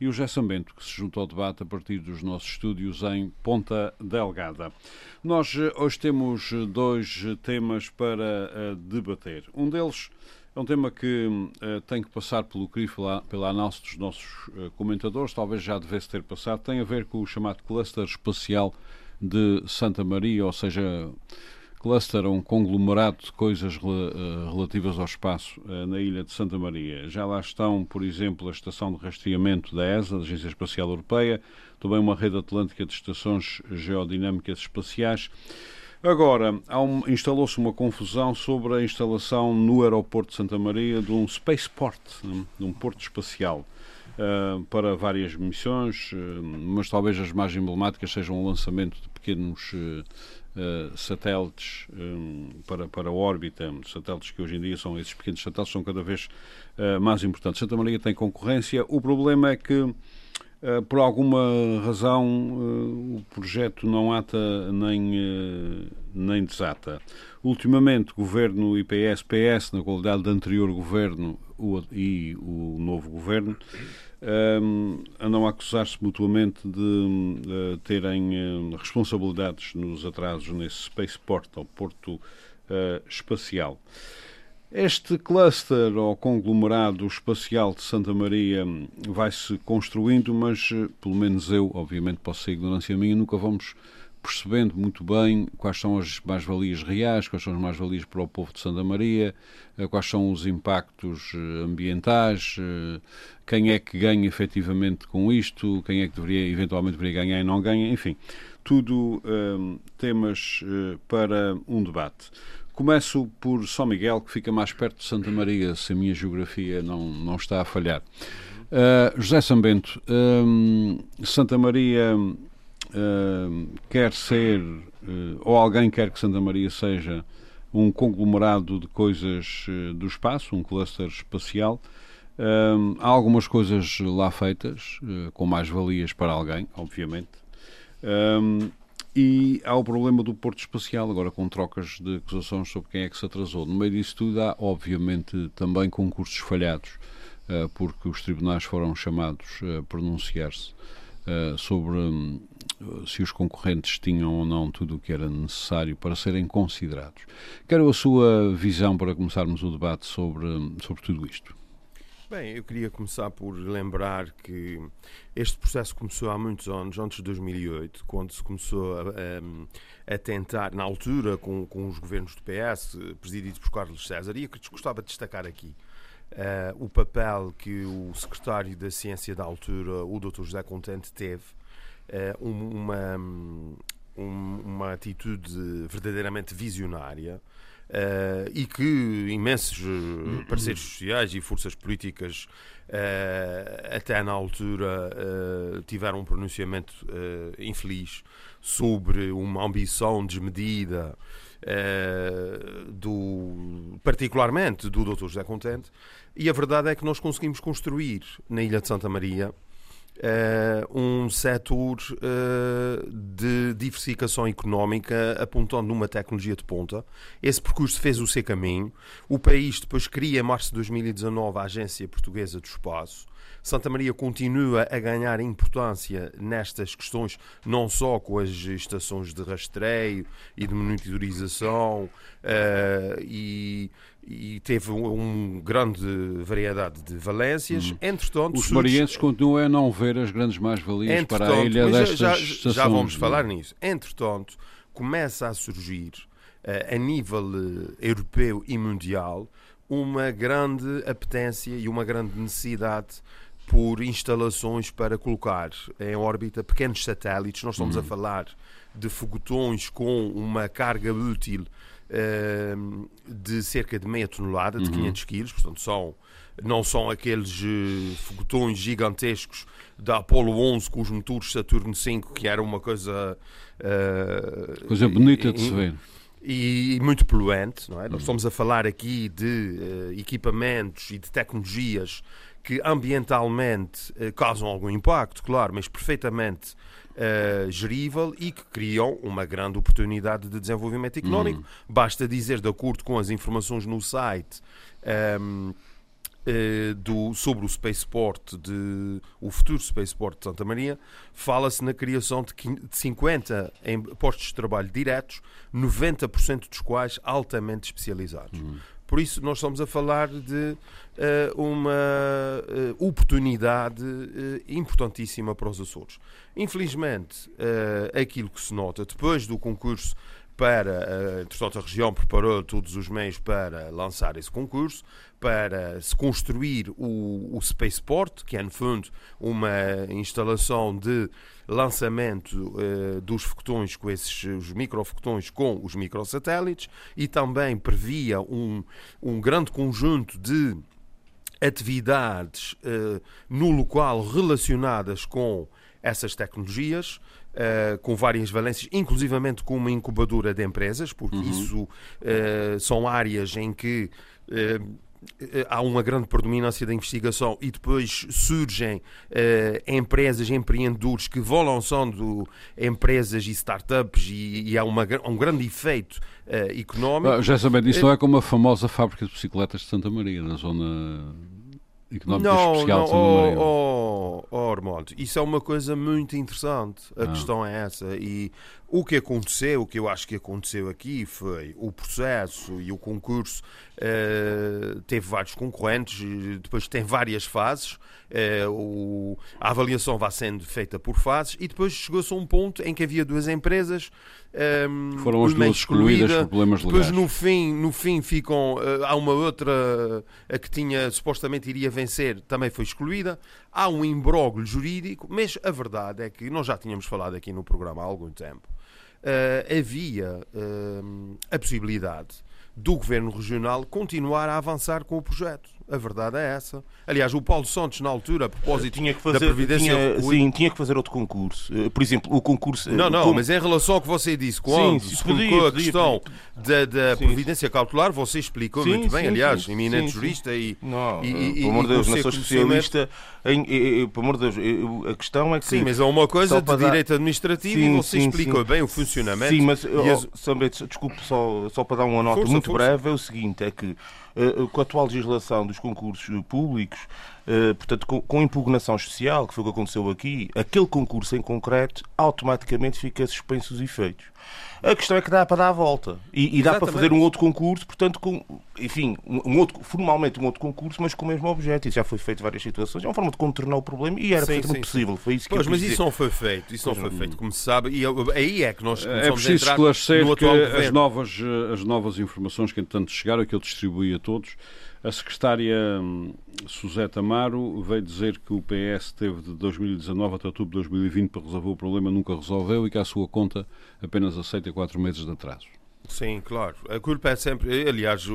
e o José Sambento, que se junta ao debate a partir dos nossos estúdios em Ponta Delgada. Nós eh, hoje temos eh, dois temas para uh, debater. Um deles é um tema que tem que passar pelo CRIF, pela, análise dos nossos comentadores, talvez já devesse ter passado, tem a ver com o chamado cluster espacial de Santa Maria, ou seja, cluster, um conglomerado de coisas eh, relativas ao espaço eh, na ilha de Santa Maria. Já lá estão, por exemplo, a estação de rastreamento da ESA, da Agência Espacial Europeia, também uma rede atlântica de estações geodinâmicas espaciais. Agora, um, instalou-se uma confusão sobre a instalação no aeroporto de Santa Maria de um spaceport, de um porto espacial. Uh, para várias missões, uh, mas talvez as mais emblemáticas sejam o lançamento de pequenos uh, uh, satélites um, para, para a órbita, satélites que hoje em dia são esses pequenos satélites, são cada vez uh, mais importantes. Santa Maria tem concorrência. O problema é que por alguma razão o projeto não ata nem, nem desata. Ultimamente, governo IPS-PS, na qualidade de anterior governo o, e o novo governo, um, andam a acusar-se mutuamente de uh, terem uh, responsabilidades nos atrasos nesse spaceport, ou porto uh, espacial. Este cluster ou conglomerado espacial de Santa Maria vai-se construindo, mas pelo menos eu, obviamente posso ser ignorância minha, nunca vamos percebendo muito bem quais são as mais-valias reais, quais são as mais-valias para o povo de Santa Maria, eh, quais são os impactos eh, ambientais, eh, quem é que ganha efetivamente com isto, quem é que deveria, eventualmente deveria ganhar e não ganha, enfim, tudo temas para um debate. Começo por São Miguel, que fica mais perto de Santa Maria, se a minha geografia não, não está a falhar. Uh, José Sambento, Santa Maria quer ser, uh, ou alguém quer que Santa Maria seja um conglomerado de coisas uh, do espaço, um cluster espacial. há algumas coisas lá feitas, com mais-valias para alguém, obviamente. e há o problema do Porto Espacial, agora com trocas de acusações sobre quem é que se atrasou. No meio disso tudo, há, obviamente, também concursos falhados, porque os tribunais foram chamados a pronunciar-se sobre um, se os concorrentes tinham ou não tudo o que era necessário para serem considerados. Quero a sua visão para começarmos o debate sobre, sobre tudo isto. Bem, eu queria começar por lembrar que este processo começou há muitos anos, antes de 2008, quando se começou a, a, a tentar, na altura, com, com, os governos do PS, presididos por Carlos César, e eu gostava de destacar aqui uh, o papel que o secretário da Ciência da altura, o Dr. José Contente, teve uma, um, uma atitude verdadeiramente visionária uh, e que imensos uh, parceiros sociais e forças políticas até na altura tiveram um pronunciamento infeliz sobre uma ambição desmedida do, particularmente do Dr. José Contente, e a verdade é que nós conseguimos construir na Ilha de Santa Maria Uh, um setor uh, de diversificação económica apontando numa tecnologia de ponta. Esse percurso fez o seu caminho. O país depois cria, em março de 2019, a Agência Portuguesa do Espaço. Santa Maria continua a ganhar importância nestas questões, não só com as estações de rastreio e de monitorização uh, e e teve uma grande variedade de valências. Hum. Entretanto, os marienses continuam a não ver as grandes mais-valias para a ilha destas já, estações. Já vamos falar nisso. Entretanto, começa a surgir uh, a nível uh, europeu e mundial uma grande apetência e uma grande necessidade por instalações para colocar em órbita pequenos satélites. Nós estamos a hum. falar de foguetões com uma carga útil de cerca de meia tonelada, de uhum. 500 quilos, portanto são, não são aqueles uh, foguetões gigantescos da Apollo 11 com os motores Saturno V, que era uma coisa... Uh, coisa bonita de se ver e muito poluente. Não é? Nós estamos a falar aqui de uh, equipamentos e de tecnologias que ambientalmente uh, causam algum impacto, claro, mas perfeitamente uh, gerível e que criam uma grande oportunidade de desenvolvimento económico. Uhum. Basta dizer, de acordo com as informações no site. Um, ehm, eh, do, sobre o Spaceport, de, o futuro Spaceport de Santa Maria, fala-se na criação de 50 postos de trabalho diretos, 90% dos quais altamente especializados. Uhum. Por isso, nós estamos a falar de uh, uma uh, oportunidade uh, importantíssima para os Açores. Infelizmente, aquilo que se nota depois do concurso para, entretanto, a região preparou todos os meios para lançar esse concurso, para se construir o, o Spaceport, que é, no fundo, uma instalação de lançamento uh, dos foguetões com esses os microfoguetões com os microsatélites e também previa um, um grande conjunto de atividades uh, no local relacionadas com essas tecnologias, uh, com várias valências, inclusivamente com uma incubadora de empresas, porque uhum. isso uh, são áreas em que eh, há uma grande predominância da investigação e depois surgem uh, empresas, empreendedores que vão lançando empresas e startups e, e há uma, um grande efeito uh, económico. Ah, já sabem disso, é como a famosa fábrica de bicicletas de Santa Maria, na zona económica não, especial não, de Santa Maria. Oh, oh, oh, Armando, isso é uma coisa muito interessante. A ah. questão é essa. E o que aconteceu, o que eu acho que aconteceu aqui foi o processo e o concurso uh, teve vários concorrentes, depois tem várias fases, uh, o, a avaliação vai sendo feita por fases e depois chegou-se a um ponto em que havia duas empresas. Um, ehm, Foram as duas excluídas por problemas legais. Depois no fim, no fim ficam, uh, há uma outra, a que tinha supostamente iria vencer, também foi excluída. Há um imbróglio jurídico, mas a verdade é que nós já tínhamos falado aqui no programa há algum tempo uh, havia uh, a possibilidade do Governo Regional continuar a avançar com o projeto. A verdade é essa. Aliás, o Paulo Santos, na altura, a propósito tinha que fazer, da Previdência... Tinha, sim, tinha que fazer outro concurso. Eh, por exemplo, o concurso... Não, não, como... mas em relação ao que você disse, quando sim, se colocou a questão da, da Previdência Cautelar, você explicou sim, muito bem, sim, aliás, sim, eminente jurista e... Não, e, e, pelo amor de Deus, não sou especialista em... Pelo amor de Deus, a questão é que... Sim, mas é uma coisa de dar... direito administrativo e você explicou bem o funcionamento... Sim, mas, as... desculpe, só, só para dar uma nota força, muito força. breve, é o seguinte, é que com a atual legislação dos concursos públicos, portanto, com, com, impugnação social, que foi o que aconteceu aqui, aquele concurso em concreto automaticamente fica suspenso os efeitos. A questão é que dá para dar a volta. E, e dá para fazer um outro concurso, portanto, com, enfim, um outro, formalmente um outro concurso, mas com o mesmo objeto. Isso já foi feito em várias situações. É uma forma de contornar o problema e era sim, perfeitamente sim, possível. Foi isso que pois, mas dizer. isso não foi feito. Isso não foi feito, como se sabe. E aí é que nós é começamos é preciso esclarecer no atual que as novas, as novas informações que, entretanto, chegaram, que eu distribuí a todos, a secretária hum, Suzete Amaro veio dizer que o PS teve de 2019 até outubro de 2020 para resolver o problema, nunca resolveu e que a sua conta apenas aceita quatro meses de atraso. Sim, claro. A culpa é sempre. Aliás,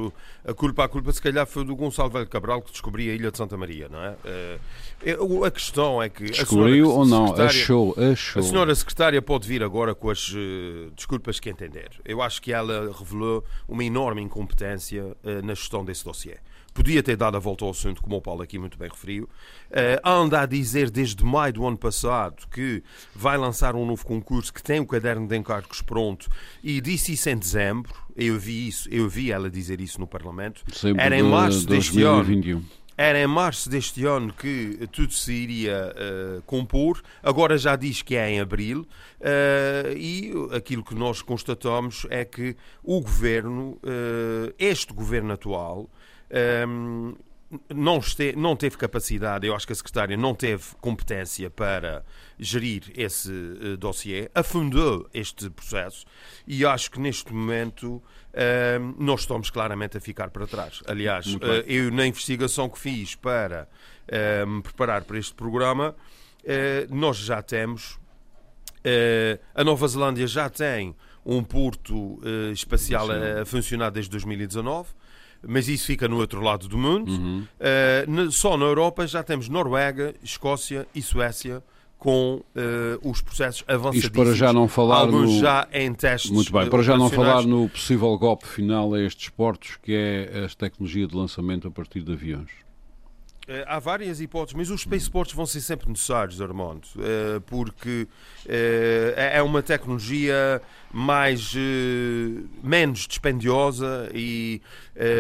a culpa, a culpa se calhar foi do Gonçalo Velho Cabral que descobriu a Ilha de Santa Maria, não é? Eh, a questão é que. Descobriu ou não? Achou, achou. A senhora secretária pode vir agora com as uh, desculpas que entender. Eu acho que ela revelou uma enorme incompetência uh, na gestão desse dossiê podia ter dado a volta ao assunto, como o Paulo aqui muito bem referiu. Uh, anda a dizer desde maio do ano passado que vai lançar um novo concurso que tem o caderno de encargos pronto e disse isso em dezembro. Eu vi isso, eu vi ela dizer isso no Parlamento. Sempre Era em março de deste 2021. ano. Era em março deste ano que tudo se iria uh, compor, agora já diz que é em abril, uh, e aquilo que nós constatamos é que o governo, uh, este governo atual, um, não, este, não teve capacidade, eu acho que a secretária não teve competência para gerir esse uh, dossiê, afundou este processo e acho que neste momento uh, nós estamos claramente a ficar para trás. Aliás, uh, eu na investigação que fiz para me preparar para este programa, nós já temos, a Nova Zelândia já tem um porto uh, espacial a, a, funcionar desde 2019, mas isso fica no outro lado do mundo. Uhum. Uh, só na Europa já temos Noruega, Escócia e Suécia com uh, os processos avançados. Isto para já não falar alguns no... já em testes Muito bem, para já não falar no possível golpe final a estes portos, que é a tecnologia de lançamento a partir de aviões. Eh, há várias hipóteses, mas os spaceports vão ser sempre necessários, Armando, eh, porque eh, é, é uma tecnologia mais menos dispendiosa e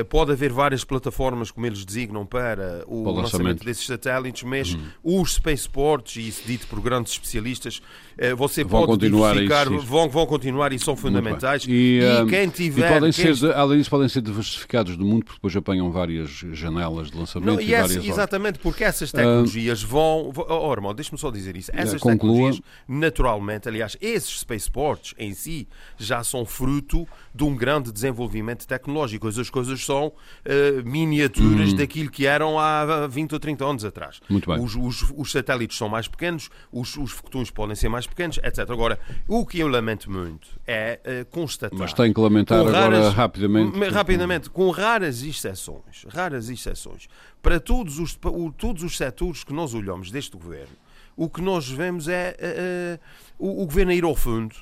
pode haver várias plataformas, como eles designam, para o lançamento. lançamento desses satélites, mas hum. os spaceports, e isso dito por grandes especialistas, você vão pode continuar vão, vão continuar e são fundamentais. E, e, quem tiver. E podem quem... ser, além disso, podem ser diversificados do mundo, porque depois apanham várias janelas de lançamento Não, e, e várias Exatamente, porque essas tecnologias uh, vão. Oh, irmão, deixa-me só dizer isso. Essas conclua. tecnologias, naturalmente, aliás, esses spaceports em si já são fruto de um grande desenvolvimento tecnológico. As coisas são uh, miniaturas hum. daquilo que eram há 20 ou 30 anos atrás. Muito bem. Os, os, os satélites são mais pequenos, os, os foguetões podem ser mais pequenos, etc. Agora, o que eu lamento muito é uh, constatar. Mas tem que lamentar agora raras, rapidamente. Rapidamente, com raras exceções, raras exceções, para todos os, todos os setores que nós olhamos deste governo, o que nós vemos é uh, o, o governo a ir ao fundo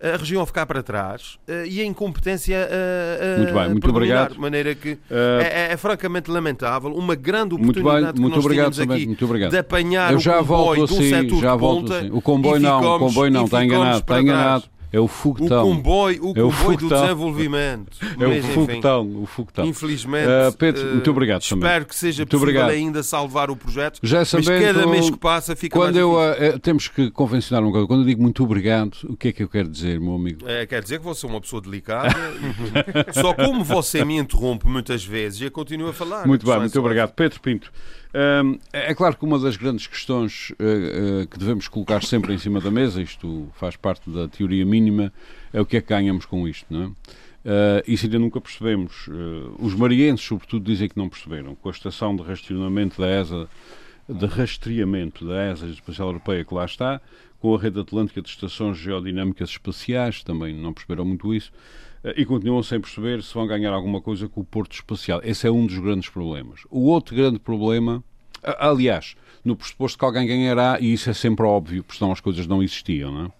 a região a ficar para trás uh, e a incompetência a, muito bem, muito obrigado. de maneira que uh, é, é, francamente lamentável, uma grande oportunidade muito bem, muito que nós obrigado também, aqui muito obrigado. de apanhar Eu já o comboio volto assim, do setor já volto ponta assim. O comboio não, o comboio não, está enganado, está enganado. É o foguetão. O comboio, o é comboio do desenvolvimento. É o foguetão, o foguetão. Infelizmente, uh, Pedro, muito obrigado espero também. que seja muito possível obrigado. ainda salvar o projeto. Já mas cada mês que passa fica quando mais eu, uh, Temos que convencionar uma coisa. Quando eu digo muito obrigado, o que é que eu quero dizer, meu amigo? É, quer dizer que você é uma pessoa delicada. Só como você me interrompe muitas vezes, eu continuo a falar. Muito bem, muito obrigado. Pedro Pinto. É claro que uma das grandes questões uh, uh, que devemos colocar sempre em cima da mesa, isto faz parte da teoria mínima, é o que é que ganhamos com isto, não é? Uh, isso ainda nunca percebemos. os marienses, sobretudo, dizem que não perceberam. Com a estação de rastreamento da ESA, de rastreamento da ESA Espacial Europeia que lá está, com a rede atlântica de estações geodinâmicas espaciais, também não perceberam muito isso e continuam sem perceber se vão ganhar alguma coisa com o Porto Espacial. Esse é um dos grandes problemas. O outro grande problema, aliás, no pressuposto que alguém ganhará, e isso é sempre óbvio, porque senão as coisas não existiam, não é?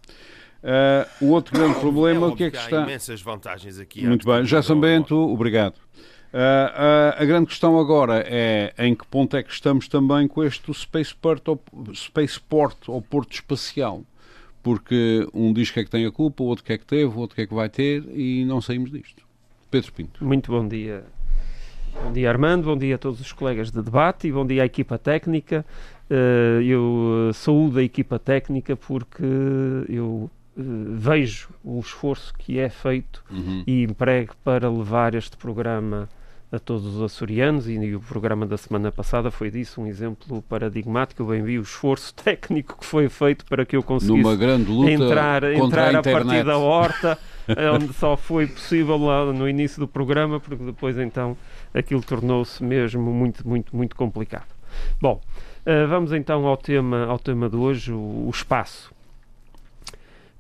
Uh, o outro grande problema, é o que é que, está. Há imensas vantagens aqui. Muito bem, já Bento, obrigado. Uh, uh, a grande questão agora é em que ponto é que estamos também com este Spaceport ou, Spaceport, ou Porto Espacial porque um diz que é que tem a culpa, o outro que é que teve, o outro que é que vai ter e não saímos disto. Pedro Pinto. Muito bom dia. Bom dia, Armando. Bom dia a todos os colegas de debate e bom dia à equipa técnica. Eh, eu saúdo a equipa técnica porque eu eh, vejo o esforço que é feito uhum. e emprego para levar este programa a todos os açorianos e, o programa da semana passada foi disso um exemplo paradigmático. Eu bem vi o esforço técnico que foi feito para que eu conseguisse entrar, entrar a, a partir da horta, onde só foi possível lá no início do programa, porque depois então aquilo tornou-se mesmo muito, muito, muito complicado. Bom, uh, vamos então ao tema, ao tema de hoje, o, o espaço.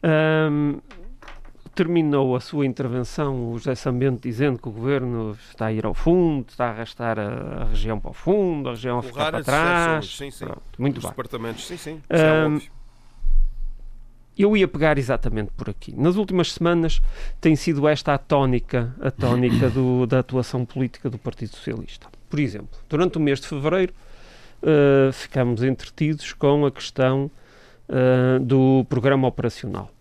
Um, terminou a sua intervenção o José Sambento dizendo que o governo está a ir ao fundo, está a arrastar a, a região para o fundo, a região a ficar para trás. Sim, sim. Pronto, muito Os bem. departamentos, sim, sim. Um, eu ia pegar exatamente por aqui. Nas últimas semanas tem sido esta a tónica, a tónica do, da atuação política do Partido Socialista. Por exemplo, durante o mês de fevereiro uh, ficamos entretidos com a questão uh, do programa operacional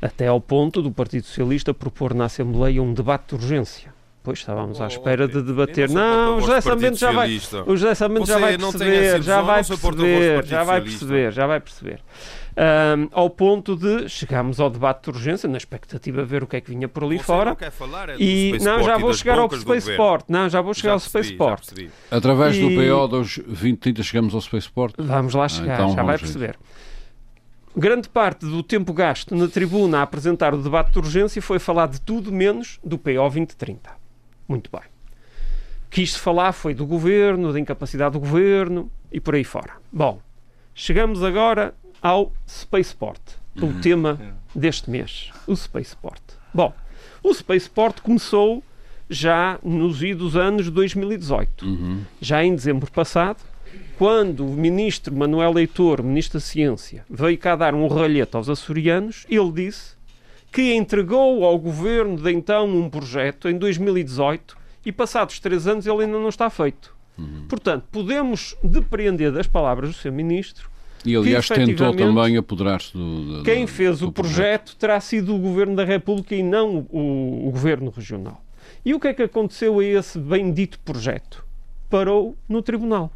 até ao ponto do Partido Socialista propor na Assembleia um debate de urgência. Pois estávamos à oh, espera de debater. Não, o José Sambento já vai, o José Sambento já vai perceber, já vai perceber, já vai perceber, já vai perceber. Um, ao ponto de chegarmos ao debate de urgência, na expectativa de ver o que é que vinha por ali Você fora. Não quer falar é e não, já vou chegar ao Spaceport. Não, já vou chegar ao Spaceport. Através e... do PO dos 20, 30 chegamos ao Spaceport. Vamos lá chegar, ah, então já vai perceber. Grande parte do tempo gasto na tribuna a apresentar o debate de urgência foi falar de tudo menos do PO 2030. Muito bem. Quis-se falar foi do governo, da incapacidade do governo e por aí fora. Bom, chegamos agora ao Spaceport. o tema deste mês, o Spaceport. Bom, o Spaceport começou já nos idos anos 2018. Uhum. Já em dezembro passado, quando o ministro Manuel Leitor, ministro da Ciência, veio cá dar um ralhete aos açorianos, ele disse que entregou ao governo de então um projeto em 2018 e passados três anos ele ainda não está feito. Portanto, podemos depreender das palavras do seu ministro E aliás que, tentou também apoderar-se do, do- quem fez do o projeto terá sido o Governo da República e não o, o Governo Regional. E o que é que aconteceu a esse bendito projeto? Parou no Tribunal.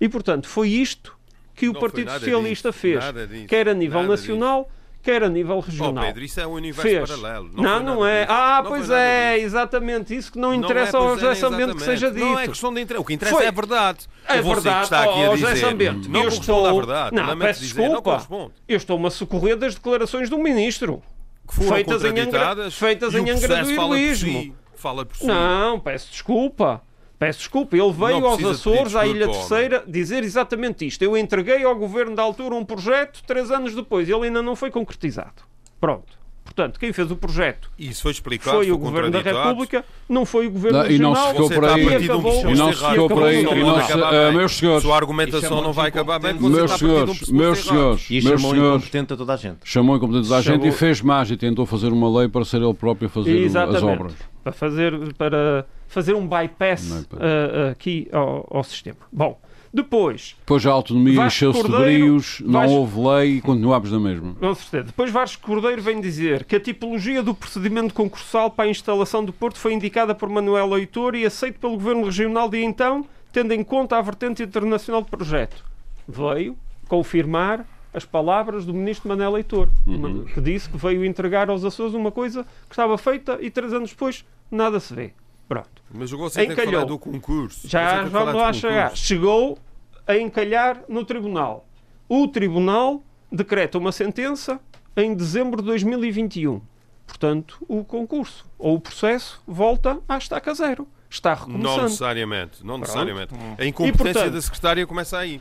E, portanto, foi isto que o Não Partido Socialista disso, fez, disso, quer a nível nacional, quer a nível Oh, regional. Pedro, isso é um universo fez. paralelo. Não, não, nada é. disso. Ah, Não pois é, disso. exatamente. Isso que não Não interessa é, ao pois José é, Sambento que seja dito. Não é questão de interesse. O que interessa Foi. é a verdade. É verdade, está aqui oh, a José dizer. Sambento, Não eu corresponde à estou... verdade. Não, lamento peço dizer, Não desculpa. Eu estou-me a socorrer das declarações do Ministro. Que foram Feitas em Angra- feitas em o processo fala por angradoirismo. si. Fala por si. Não, peço desculpa. Peço desculpa. Ele veio aos Açores, à Ilha Terceira, dizer exatamente isto. Eu entreguei ao governo da altura um projeto três anos depois. Ele ainda não foi concretizado. Pronto. Portanto, quem fez o projeto Isso foi explicado. foi o governo da. República, não foi o governo Não, e não regional. se ficou por a aí. um E não se ficou por aí. E não se, meus senhores, Sua argumentação é não vai acabar bem porque meus você está a partir de um senhores, pressuposto meus senhores, E meus chamou senhores, incompetente a toda a gente. chamou incompetente a gente Chamou- e fez mais e tentou fazer uma lei para ser ele próprio a fazer o- as Exatamente. obras. Para fazer, para fazer um bypass ah, aqui ao, ao sistema. Bom, depois, Depois a autonomia encheu-se de brios, não Vasco- houve lei e continuámos na mesma. Com certeza. Depois Vasco Cordeiro vem dizer que a tipologia do procedimento concursal para a instalação do Porto foi indicada por Manuel Leitor e aceito pelo Governo Regional de então, tendo em conta a vertente internacional do projeto. Veio confirmar as palavras do Ministro Manuel Leitor, Uhum. que disse que veio entregar aos Açores uma coisa que estava feita e três anos depois nada se vê. Pronto. Mas você tem que Encalhou. falar do concurso. Já vamos lá chegar. Chegou a encalhar no tribunal. O tribunal decreta uma sentença em dezembro de 2021. Portanto, o concurso ou o processo volta à estaca zero. Está Não recomeçando. necessariamente. Não necessariamente. A E, incompetência portanto, da secretária começa aí.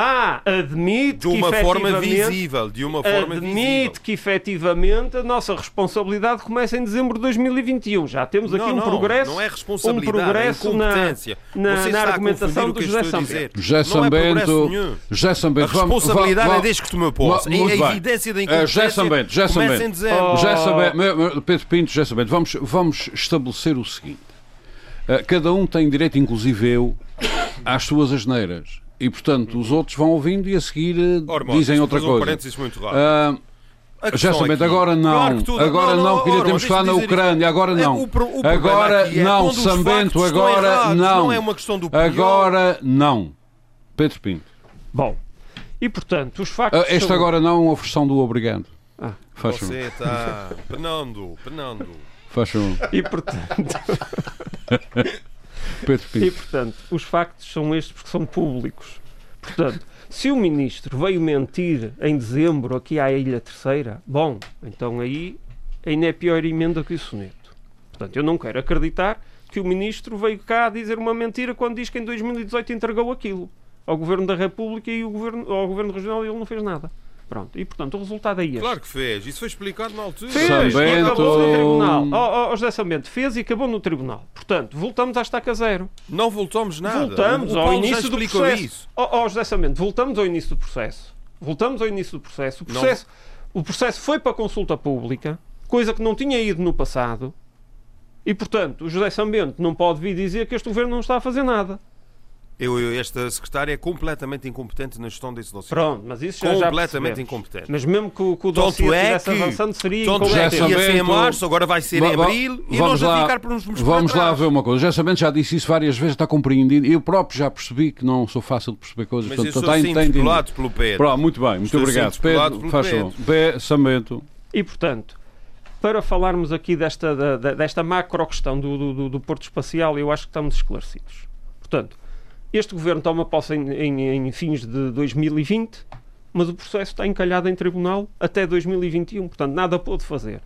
Ah, admite De uma que forma visível. De uma forma visível. Admite que efetivamente a nossa responsabilidade começa em dezembro de 2021. Já temos aqui não, um não, progresso. Não é responsabilidade, um progresso é na- na- na a argumentação do José a Sambento. José é Sambento. José A Sambento, vamos- responsabilidade va- é desde que tomou posse. Va- muito a evidência da Eh, incompetência José Sambento, José começa em dezembro. Oh. José Sambento, Pedro Pinto, José Sambento, vamos, vamos estabelecer o seguinte. Eh, cada um tem direito, inclusive eu, às suas asneiras. E, portanto, os outros vão ouvindo e a seguir eh, dizem outra fazer um coisa. parênteses muito rápido. Ah, aqui- agora não, Claro agora não, porque ainda ora, temos que falar na Ucrânia, agora É, não. o pro- o problema agora é não, os Sambento, agora errados, não. Não é uma questão do pior. Agora não. Pedro Pinto. Bom, e portanto, os factos. Ah, este são- agora não é uma versão do obrigado. Ah. Faz. Você está penando, penando. Faz favor. E portanto, Pedro e, Pinto. portanto, os factos são estes porque são públicos. Portanto, se o ministro veio mentir em dezembro aqui à Ilha Terceira, bom, então aí ainda é pior emenda que o soneto. Portanto, eu não quero acreditar que o ministro veio cá dizer uma mentira quando diz que em 2018 entregou aquilo ao Governo da República e o governo, ao Governo Regional e ele não fez nada. Pronto, e portanto o resultado é este. Claro que fez. Isso foi explicado na altura. Fez Sambento. e acabou no tribunal. Ó oh, José Sambento, fez e acabou no tribunal. Portanto, voltamos à estaca zero. Não voltamos nada. Voltamos o ao Paulo já início do processo. isso. Ó oh, José Sambento, voltamos ao início do processo. Voltamos ao início do processo. O Não- processo, o processo foi para consulta pública, coisa que não tinha ido no passado. E, portanto, o José Sambento não pode vir dizer que este governo não está a fazer nada. Eu, eu- esta secretária é completamente incompetente na gestão desse dossiê. Pronto, mas isso já, já completamente percebemos. incompetente. Mas mesmo que, o- que o dossiê é estivesse avançando, seria Tanto é incompetente. que ia ser em março, agora vai ser em abril e vamos nós a lá- ficar por uns Vamos lá ver uma coisa. Já sabendo, já disse isso várias vezes, está compreendido. Eu próprio já percebi que não sou fácil de perceber coisas. Mas eu portanto, sou entendido. interpelado pelo Pedro. Pronto, muito bem, muito Estou obrigado. Pedro, faz Pedro. favor. P. Sambento. E, portanto, para falarmos aqui desta, da- da- desta macro questão do, do- do, do Porto Espacial, eu acho que estamos esclarecidos. Portanto, este governo toma posse em, em- em fins de 2020, mas o processo está encalhado em tribunal até 2021, portanto, nada pôde fazer.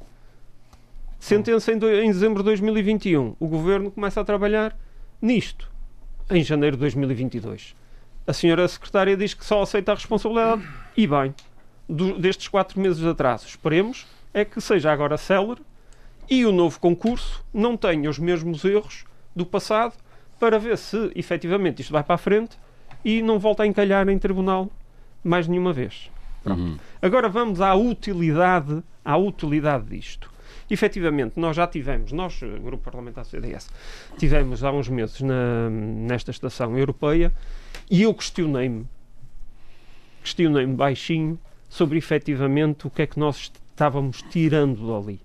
Sentença em, do- em dezembro de 2021. O governo começa a trabalhar nisto, em janeiro de 2022. A senhora secretária diz que só aceita a responsabilidade. E bem, do, destes quatro meses de atraso. Esperemos é que seja agora célere e o novo concurso não tenha os mesmos erros do passado para ver se efetivamente isto vai para a frente e não volta a encalhar em tribunal mais nenhuma vez. Uhum. Agora vamos à utilidade, à utilidade disto. Efetivamente, nós já tivemos, nós, Grupo Parlamentar CDS, tivemos há uns meses na, nesta estação europeia e eu questionei-me, questionei-me baixinho sobre efetivamente o que é que nós estávamos tirando dali.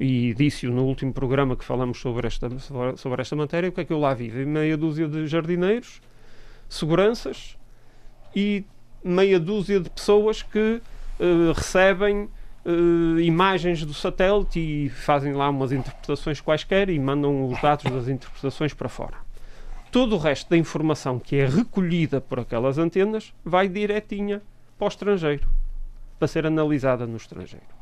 E disse-o no último programa que falamos sobre esta, sobre esta matéria, o que é que eu lá vi? Vi meia dúzia de jardineiros, seguranças e meia dúzia de pessoas que uh, recebem uh, imagens do satélite e fazem lá umas interpretações quaisquer e mandam os dados das interpretações para fora. Todo o resto da informação que é recolhida por aquelas antenas vai direitinha para o estrangeiro, para ser analisada no estrangeiro.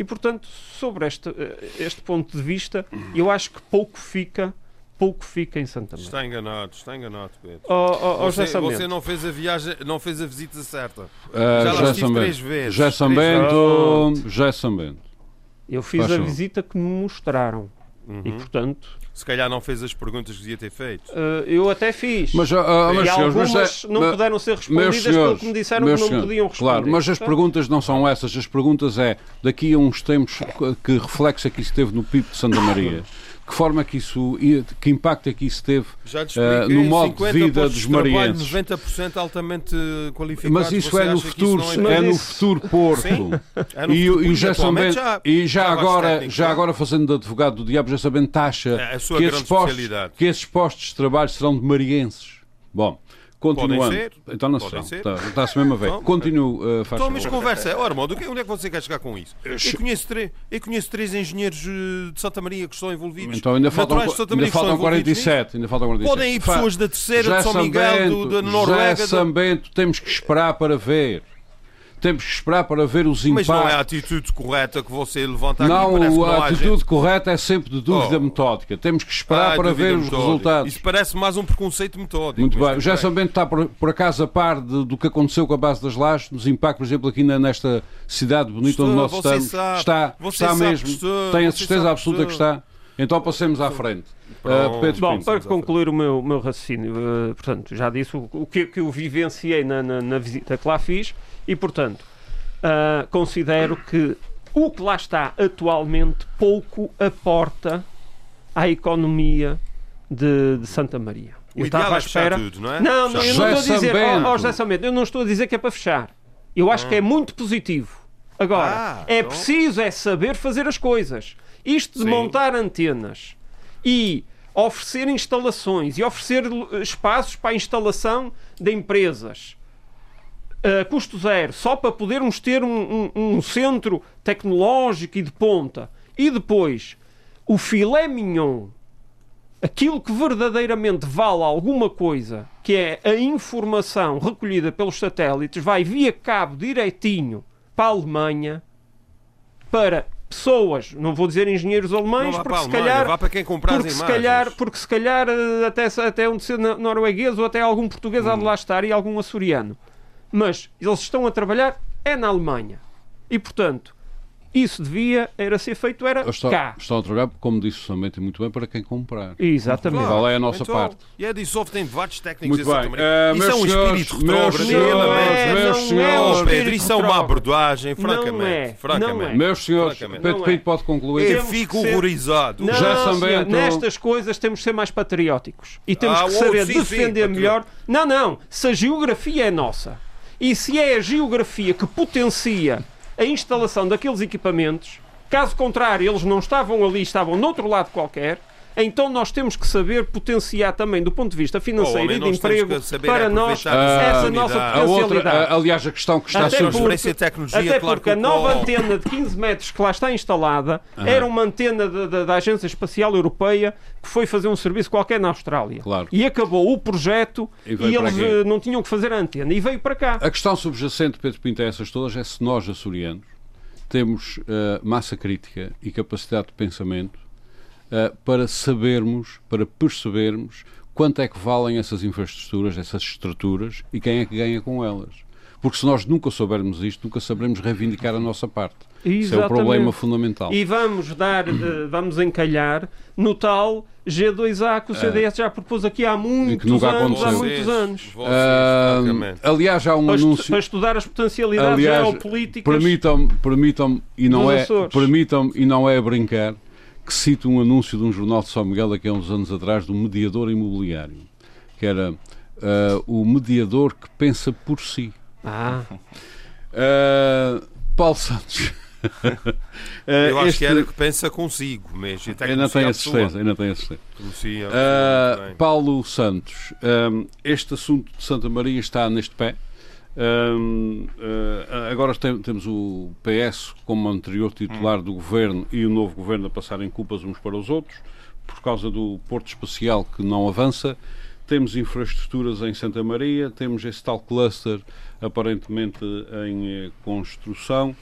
E, portanto, sobre este, eh, este ponto de vista, eu acho que pouco fica pouco fica em Santa Maria. Está enganado, está enganado, Pedro. Oh, oh, oh, você, você, não fez a viagem, não fez a visita certa. Uh, já lá estive três vezes. Já São Bento, já São Bento. Eu fiz Faz a visita que me mostraram. Uhum. E, portanto... Se calhar não fez as perguntas que devia ter feito. Uh, eu até fiz. Mas, uh, mas, e algumas mas, não mas, puderam ser respondidas senhores, porque me disseram que não senhores, podiam responder. Claro, mas as perguntas não são essas. As perguntas é, daqui a uns tempos, que reflexo é que isso teve no PIB de Santa Maria? que forma que isso, que impacto é que isso teve uh, no modo de vida dos marienses? 90% altamente qualificados. Mas isso é no futuro, é, é no futuro Porto. É no e, futuro, e já sabendo, já, e já agora, já agora fazendo de advogado do diabo, já sabendo taxa é que, esses postos, que esses postos de trabalho serão de marienses. Bom, Continuando. Ser. Então não Podem se Está-se mesmo a ver. Então, Continuo, uh, faz Então, mas conversa. Ora, modo, onde é que você quer chegar com isso? Eu conheço, eu conheço três engenheiros eh, de Santa Maria que estão envolvidos. Então ainda faltam, ainda faltam 47. Ainda faltam 47. Podem ir pessoas da terceira, de São Miguel, do, da Noruega. Já São Bento, temos que esperar para ver temos que esperar para ver os impactos. Mas não é a atitude correta que você levanta aqui. Não, não a atitude gente... correta é sempre de dúvida oh. metódica. Temos que esperar ah, para ver os resultados. Isso parece mais um preconceito metódico. Muito bem. O Gerson Bento está por, por acaso a par de, do que aconteceu com a base das lajes, dos impactos, por exemplo, aqui na, nesta cidade bonita estou, onde nós estamos. Sabe, está, está mesmo. Estou, Tenho a certeza absoluta que está. Então passemos à frente. Uh, Pedro Bom, para concluir o meu, meu raciocínio, uh, portanto, já disse o, o que, que eu vivenciei na, na, na visita que lá fiz e, portanto, uh, considero que o que lá está atualmente pouco aporta à economia de, de Santa Maria. O eu estava à espera. Tudo, não, é? não, não, eu não estou a dizer, oh, oh, José Samento, eu não estou a dizer que é para fechar. Eu acho ah. que é muito positivo. Agora, ah, é então... preciso é saber fazer as coisas. Isto de Sim. montar antenas e oferecer instalações e oferecer espaços para a instalação de empresas. Uh, custo zero, só para podermos ter um, um, um, centro tecnológico e de ponta, e depois o filé mignon, aquilo que verdadeiramente vale alguma coisa, que é a informação recolhida pelos satélites, vai via cabo direitinho para a Alemanha, para pessoas, não vou dizer engenheiros alemães, porque se calhar, porque se calhar, porque se calhar eh, até até um norueguês ou até algum português hum. há de lá estar e algum açoriano mas eles estão a trabalhar é na Alemanha. E, portanto, isso devia era ser feito era estão, cá. Estão a trabalhar, como disse somente muito bem, para quem comprar. Exatamente. Qual é a nossa então, parte? E a Dissolve tem vários técnicos muito bem. Uh, isso é um senhores, espírito retrógrado. Meus, meus senhores, é Pedro, isso é uma abordagem, francamente. Não é, francamente. Não é. Meus senhores, Pedro Pinto pode concluir. Eu fico horrorizado. Não, Já senhor, nestas coisas temos que ser mais patrióticos. E temos ah, que saber sim, defender sim, melhor. Não, não. Se a geografia é nossa e se é a geografia que potencia a instalação daqueles equipamentos, caso contrário, eles não estavam ali, estavam noutro lado qualquer, então nós temos que saber potenciar também do ponto de vista financeiro oh, e de emprego para nós essa nossa potencialidade. A outra, aliás, a questão que está até sobre porque, tecnologia, até claro porque a nova antena de 15 metros que lá está instalada era uma antena da Agência Espacial Europeia que foi fazer um serviço qualquer na Austrália. Claro. E acabou o projeto e, e eles eh, não tinham que fazer a antena e veio para cá. A questão subjacente, Pedro Pinto, a essas todas é se nós, açorianos, temos uh, massa crítica e capacidade de pensamento uh, para sabermos, para percebermos quanto é que valem essas infraestruturas, essas estruturas e quem é que ganha com elas. Porque se nós nunca soubermos isto, nunca saberemos reivindicar a nossa parte. Exatamente. Isso é o problema fundamental. E vamos dar, uh, vamos encalhar no tal G2A que o CDS já propôs aqui há muitos anos. Há muitos anos. Vocês, uh, aliás, há um para anúncio. Para estudar as potencialidades aliás, geopolíticas. Permitam-me, permitam e não é, permitam e não é a brincar que cito um anúncio de um jornal de São Miguel aqui há uns anos atrás do mediador imobiliário, que era uh, o mediador que pensa por si. Ah. Uh, Paulo Santos. Eu acho este... que era que pensa consigo, mas até ainda tem assistência, ainda tem assistência. Uh, Paulo Santos, um, este assunto de Santa Maria está neste pé. Um, uh, agora tem, temos o PS como anterior titular hum. do governo e o novo governo a passarem culpas uns para os outros por causa do Porto Espacial que não avança. Temos infraestruturas em Santa Maria, temos esse tal cluster aparentemente em eh, construção.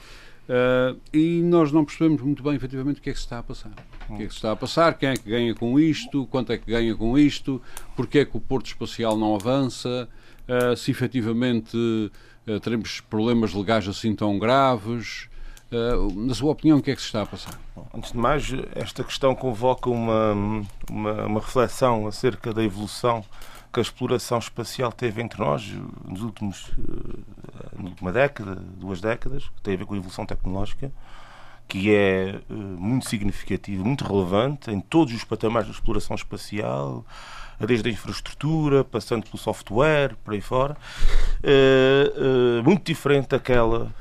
Uh, e nós não percebemos muito bem, efetivamente, o que é que se está a passar. O que é que se está a passar, quem é que ganha com isto, quanto é que ganha com isto, porque é que o Porto Espacial não avança, uh, se efetivamente uh, teremos problemas legais assim tão graves. na sua opinião, o que é que se está a passar? Antes de mais, esta questão convoca uma, uma, uma reflexão acerca da evolução que a exploração espacial teve entre nós nos últimos na última década, duas décadas, que tem a ver com a evolução tecnológica, que é muito significativa, muito relevante em todos os patamares da exploração espacial, desde a infraestrutura, passando pelo software, por aí fora, uh, uh, muito diferente daquela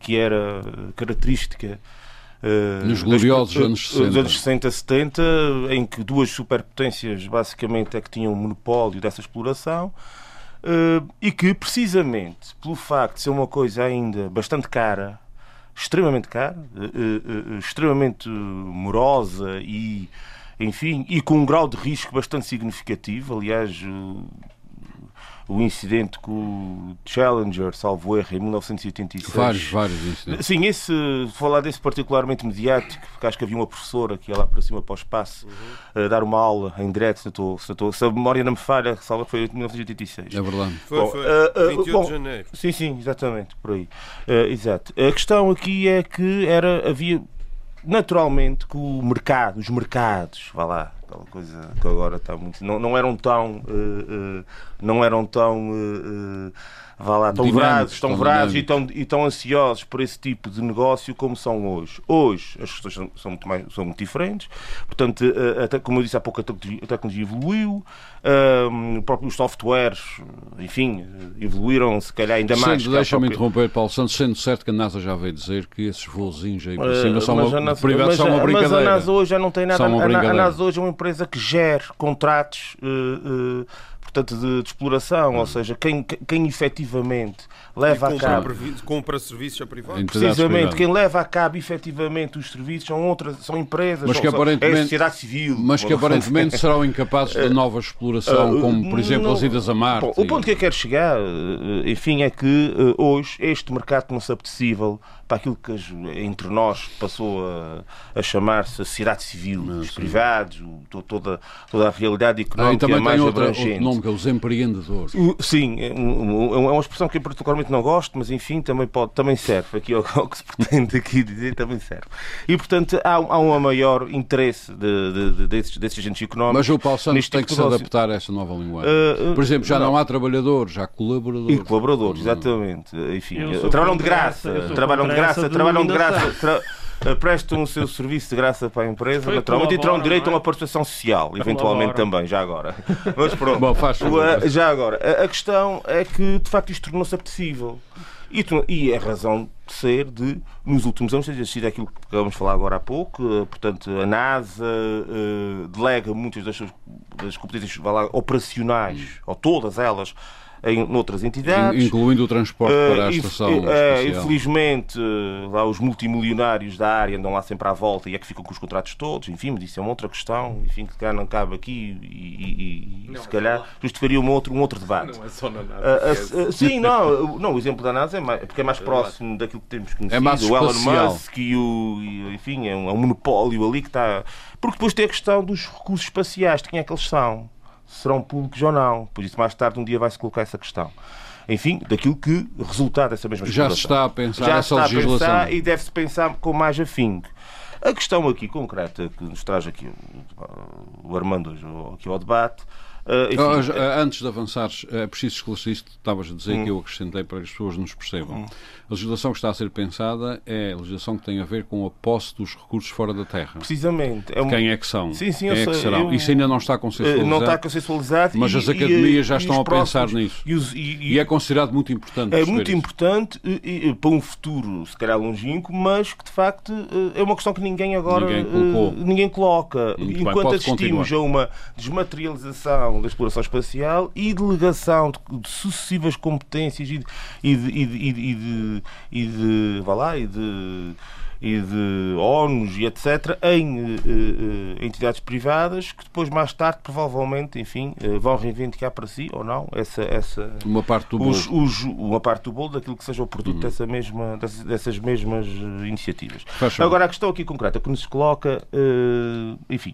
que era característica Nos gloriosos das, anos 60. Dos anos 60, 70, em que duas superpotências basicamente é que tinham o monopólio dessa exploração e que, precisamente pelo facto de ser uma coisa ainda bastante cara, extremamente cara, extremamente morosa e, enfim, e com um grau de risco bastante significativo. Aliás, o incidente com o Challenger, salvo erro, em 1986. Vários, vários incidentes. Sim, esse, falar desse particularmente mediático, porque acho que havia uma professora que ia lá para cima para o espaço uhum. a dar uma aula em direto, se, estou, se, estou, se a memória não me falha, salvo foi em 1986. É verdade. Foi, bom, foi. Uh, uh, 28 bom, de janeiro. Sim, sim, exatamente, por aí. Uh, exato. A questão aqui é que era, havia naturalmente que o mercado, os mercados, vá lá, aquela coisa que agora está muito. Não, não eram tão. Uh, uh, não eram tão. Uh, vá lá, tão verados, tão verados e tão, e tão ansiosos por esse tipo de negócio como são hoje. Hoje as questões são, são, muito, mais, são muito diferentes, portanto, até, como eu disse há pouco, a tecnologia, evoluiu, um, os softwares, enfim, evoluíram se calhar ainda mais. Deixa-me própria... interromper, Paulo Santos, sendo certo que a NASA já veio dizer que esses vozinhos aí por cima são uma, NASA, privados são uma brincadeira. Mas a NASA hoje já não tem nada. A, a NASA hoje é uma empresa que gera contratos. Uh, uh, portanto, de, de exploração, hum. ou seja, quem, quem efetivamente leva a cabo. Compra serviços a privados. Precisamente, quem leva a cabo efetivamente os serviços são outras, são empresas, mas que são, aparentemente, é a sociedade civil. Mas que aparentemente serão incapazes de nova exploração, uh, como por exemplo não, as idas a Marte. Bom, e... O ponto que eu quero chegar, eh, enfim, é que hoje este mercado não se apetecível para aquilo que entre nós passou a, a chamar-se sociedade civil, os privados, toda, toda a realidade económica ah, e também mais tem outra, abrangente. outro nome, que é os empreendedores. Sim, é, é uma expressão que eu particularmente não gosto, mas enfim, também, pode, também serve. Aqui ao, ao que se pretende aqui dizer, também serve. E, portanto, há, há um maior interesse de, de, de, desses, desses agentes económicos. Mas o Paulo Santos tem tipo que se adaptar a essa nova linguagem. Uh, Por exemplo, já não. não. há trabalhadores, há colaboradores. E colaboradores, exatamente. Enfim, trabalham de graça. Trabalham de graça, trabalham de graça. Tra prestam o seu serviço de graça para a empresa, Foi naturalmente, e terão direito a uma participação social, eventualmente também, já agora. Mas pronto. Bom, faz já agora, a, questão é que, de facto, isto tornou-se apetecível. E, e é razão de ser de, nos últimos anos, ter sido aquilo que acabamos de falar agora há pouco, uh, portanto, a NASA uh, delega muitas das, suas, das competências lá, operacionais, ou todas elas, em outras entidades. Incluindo o transporte para a eh, estação uh, Infelizmente, lá os multimilionários da área andam lá sempre à volta e é que ficam com os contratos todos. Enfim, mas isso é uma outra questão, enfim, que cá não cabe aqui e, e, e se é calhar justificaria um outro, um outro debate. Não é só na NASA. Uh, uh, sim, não, não, o exemplo da NASA é mais, porque é mais é próximo daquilo que temos conhecido. É mais o Elon Musk e o, e, enfim, é um, é um monopólio ali que está... Porque depois tem a questão dos recursos espaciais, de quem é que eles são serão públicos ou não. Por isso, mais tarde, um dia vai-se colocar essa questão. Enfim, daquilo que resultar dessa mesma Já se está a pensar Já essa está legislação. a pensar e deve-se pensar com mais afinco. A questão aqui concreta que nos traz aqui o, o Armando hoje aqui ao debate Uh, enfim, uh, antes de avançares, é preciso esclarecer isto que estavas a dizer hum. que eu acrescentei para que as pessoas nos percebam. Hum. A legislação que está a ser pensada é a legislação que tem a ver com a posse dos recursos fora da terra. Precisamente. É um... Quem é que são? Sim, sim, Quem é que sei, serão? Eu... Isso ainda não está consensualizado. Não está consensualizado. Mas e, as academias e, já estão a pensar nisso. E, os, e, é considerado muito importante. É muito isso. importante para um futuro, se calhar longínquo, mas que de facto é uma questão que ninguém agora ninguém, colocou. ninguém coloca. Muito Enquanto bem, assistimos continuar. a uma desmaterialização da exploração espacial e delegação de, de sucessivas competências e de, e de, e de, e de, e de, vá lá, e de e de ONUs e etc. em uh, uh, entidades privadas que depois, mais tarde, provavelmente, enfim, uh, vão reivindicar para si ou não essa. essa uma parte do bolo. Os, os, uma parte do bolo daquilo que seja o produto uhum. dessa mesma, dessas, dessas mesmas iniciativas. Agora, a questão aqui concreta que nos coloca, enfim,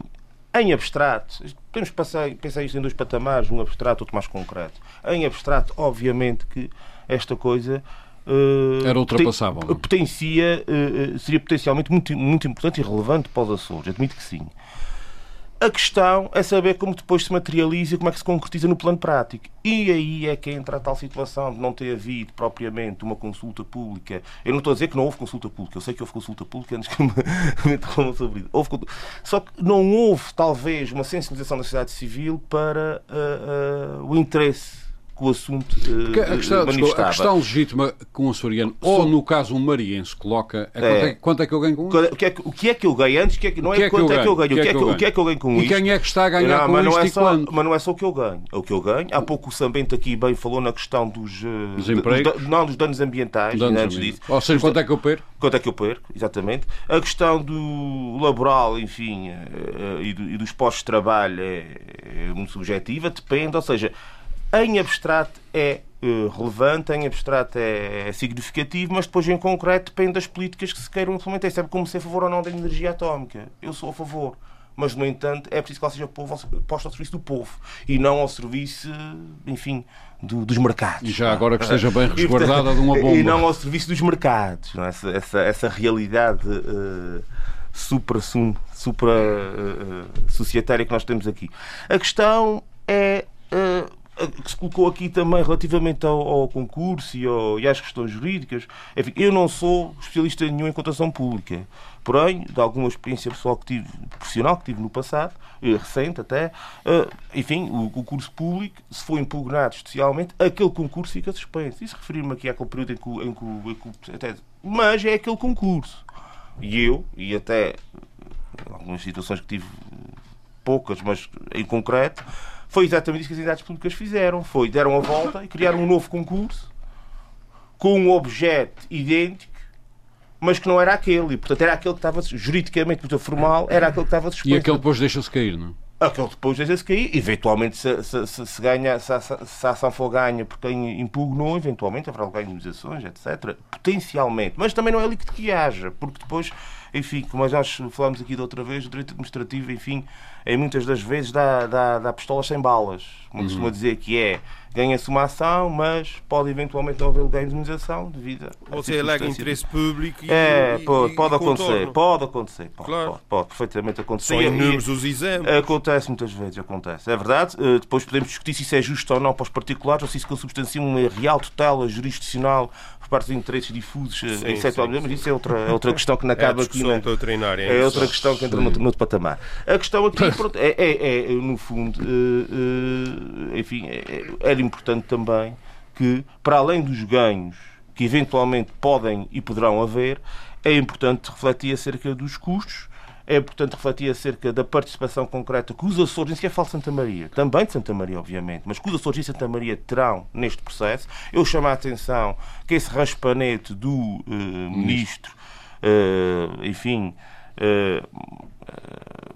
em abstrato, podemos passar, pensar isto em dois patamares, um abstrato, outro mais concreto. Em abstrato, obviamente que esta coisa Uh, Era ultrapassável. Poten potencia, uh, seria potencialmente muito, muito importante e relevante para os Açores, admito que sim. A questão é saber como depois se materializa e como é que se concretiza no plano prático. E aí é que entra a tal situação de não ter havido propriamente uma consulta pública. Eu não estou a dizer que não houve consulta pública. Eu sei que houve consulta pública antes que me, me interrompam sobre isso. Houve, só que não houve, talvez, uma sensibilização da sociedade civil para uh, uh, o interesse que o assunto uh, a questão, manifestava. A questão legítima que um açoriano, ou no caso um mariense, coloca é, é. Quanto, é, quanto, é, que eu ganho com isso? O que é que, o que, é que eu ganho antes? Que é que, não é, quanto é que eu ganho? O que é que, o que, é que eu ganho com e isto? E quem é que está a ganhar não, com mas isto não é e só, quando? Mas não é só o que eu ganho. É o que eu ganho. Há pouco o Sambento aqui bem falou na questão dos... Uh, dos empregos? Dos, não, dos danos ambientais. Danos antes disso. Ou seja, quanto é que eu perco? Quanto é que eu perco, exatamente. A questão do laboral, enfim, uh, e, do, e dos postos de trabalho é, é muito subjetiva. Depende, ou seja, em abstrato é relevante, em abstrato é, significativo, mas depois em concreto depende das políticas que se queiram implementar. Sabe como ser a favor ou não da energia atómica? Eu sou a favor. Mas, no entanto, é preciso que ela seja posta ao serviço do povo e não ao serviço, enfim, do, dos mercados. E já agora que esteja bem resguardada de uma bomba. E não ao serviço dos mercados. Não é? essa, essa, essa realidade uh, supra, supra uh, societária que nós temos aqui. A questão é. Uh, que se colocou aqui também relativamente ao, ao concurso e, ao, e, às questões jurídicas. Enfim, eu não sou especialista nenhum em contação pública. Porém, de alguma experiência pessoal que tive, profissional que tive no passado, eh, recente até, uh, enfim, o concurso público, se for impugnado especialmente, aquele concurso fica suspenso. Isso referir-me aqui àquele período em que, que até, mas é aquele concurso. E eu, e até algumas situações que tive poucas, mas em concreto, foi exatamente isso que as entidades públicas fizeram. Foi, deram a volta e criaram um novo concurso com um objeto idêntico, mas que não era aquele. E, portanto, era aquele que estava juridicamente, muito formal, era aquele que estava suspenso. E aquele depois deixa-se cair, não é? Aquele depois deixa-se cair. Eventualmente, se, se, se, se ganha, se a, se a ação for ganha por quem impugnou, eventualmente haverá lugar indemnizações, etc. Potencialmente. Mas também não é líquido que haja, porque depois, enfim, como nós falámos aqui da outra vez, o direito administrativo, enfim, em muitas das vezes dá, dá, dá pistolas sem balas. Como uhum. costuma dizer que é ganha-se uma ação, mas pode eventualmente não haver lugar de indemnização devido a. Ou seja, alega interesse público e. É, pode, e, pode e acontecer, pode acontecer. Pode, Claro. pode, pode perfeitamente acontecer. São inúmeros os exemplos. Acontece muitas vezes, acontece. É verdade. Eh, Depois podemos discutir se isso é justo ou não para os particulares ou se isso consubstancia uma real tutela jurisdicional por parte dos interesses difusos eh, Sim, em setor sim, mas isso é outra, é outra questão que não É acaba aqui discussão na, doutrinária. é outra interessante. questão que entra noutro, noutro patamar. A questão aqui é, é- é, no fundo, eh, eh, enfim, é- é- era importante também que, para além dos ganhos que eventualmente podem e poderão haver, é importante refletir acerca dos custos, é importante refletir acerca da participação concreta que os Açores, nem sequer falo de Santa Maria, também de Santa Maria, obviamente, mas que os Açores e Santa Maria terão neste processo. Eu chamo a atenção que esse raspanete do eh, ministro, eh, enfim, eh,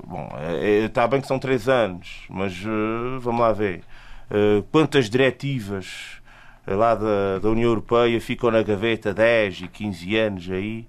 bom, está bem que são três anos, mas vamos lá ver. Quantas diretivas lá da, da União Europeia ficam na gaveta 10 e 15 anos aí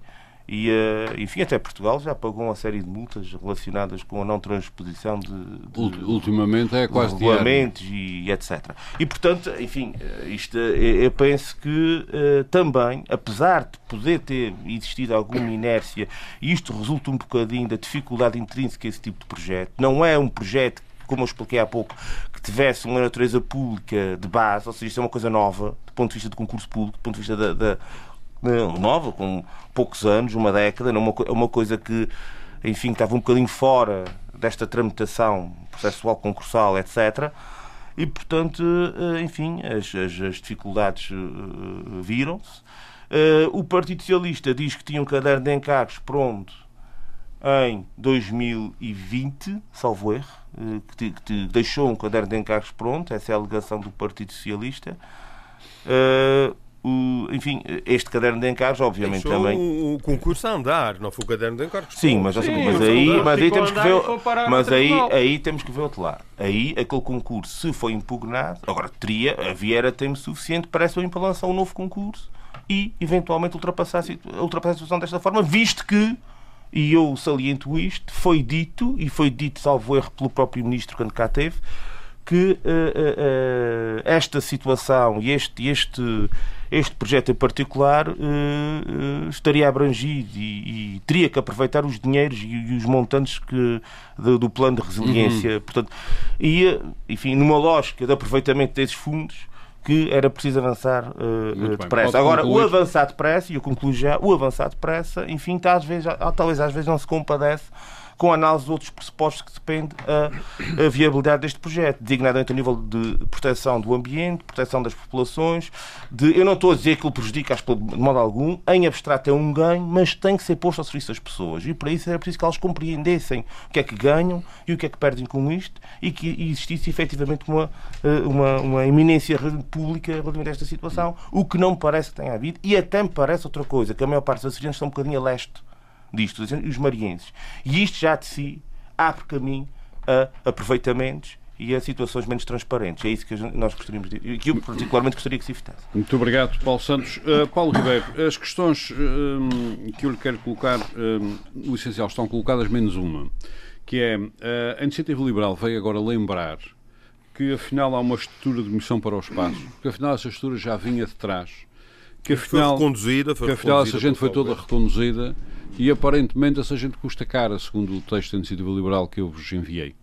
e, uh, enfim, até Portugal já pagou uma série de multas relacionadas com a não transposição de, de ultimamente é quase de regulamentos e, etc. E portanto, enfim, eh, isto eh, eu penso que também, apesar de poder ter existido alguma inércia, e isto resulta um bocadinho da dificuldade intrínseca desse tipo de projeto, não é um projeto como eu expliquei há pouco, que tivesse uma natureza pública de base, ou seja, isto é uma coisa nova, do ponto de vista do concurso público, do ponto de vista da, da nova, com poucos anos, uma década, uma, uma coisa que, enfim, estava um bocadinho fora desta tramitação processual, concursal, etc. E, portanto, eh, enfim, as, as, as dificuldades eh, viram-se. Eh, o Partido Socialista diz que tinha um caderno de encargos pronto em 2020, salvo erro, que, que deixou um caderno de encargos pronto, essa é a alegação do Partido Socialista o, enfim, este caderno de encargos, obviamente Deixou também. O, concurso a andar, não foi o caderno de encargos. Sim, mas, Sim, mas aí, mas aí temos que ver, mas aí, aí temos que ver outro lado. Aí aquele concurso, se foi impugnado, agora teria, havia era tempo suficiente para essa para lançar um novo concurso e eventualmente ultrapassar, ultrapassar a situação desta forma, visto que e eu saliento isto, foi dito, e foi dito, salvo erro, pelo próprio ministro quando cá teve, que uh, uh, esta situação e este, este, este projeto em particular estaria abrangido e, e, teria que aproveitar os dinheiros e, e os montantes que, do, do plano de resiliência. Uhum. Portanto, e, enfim, numa lógica de aproveitamento desses fundos, que era preciso avançar uh, depressa. Agora, concluir. o avançar depressa, e eu concluo já, o avançar depressa, enfim, tá, às vezes, talvez às vezes não se compadece com análise de outros pressupostos que depende a, a viabilidade deste projeto, designadamente a nível de proteção do ambiente, proteção das populações. De, eu não estou a dizer que ele prejudica as de modo algum, em abstrato é um ganho, mas tem que ser posto ao serviço das pessoas. E para isso era preciso que elas compreendessem o que é que ganham e o que é que perdem com isto e que existisse efetivamente uma, eh, uma, uma eminência pública relativamente a esta situação, o que não me parece que tenha havido. E até me parece outra coisa, que a maior parte dos açorianos estão um bocadinho a leste disto, e os marienses. E isto já de si abre caminho a aproveitamentos e a situações menos transparentes. É isso que nós gostaríamos de que eu particularmente gostaria que se evitasse. Muito obrigado, Paulo Santos. Uh, Paulo Ribeiro, as questões uh, que eu lhe quero colocar, uh, o essencial, estão colocadas menos uma, que é a Iniciativa Liberal veio agora lembrar que afinal há uma estrutura de missão para o espaço, que afinal essa estrutura já vinha de trás, que afinal, foi reconduzida, foi que afinal essa gente foi toda reconduzida e aparentemente essa gente custa cara, segundo o texto da Iniciativa Liberal que eu vos enviei.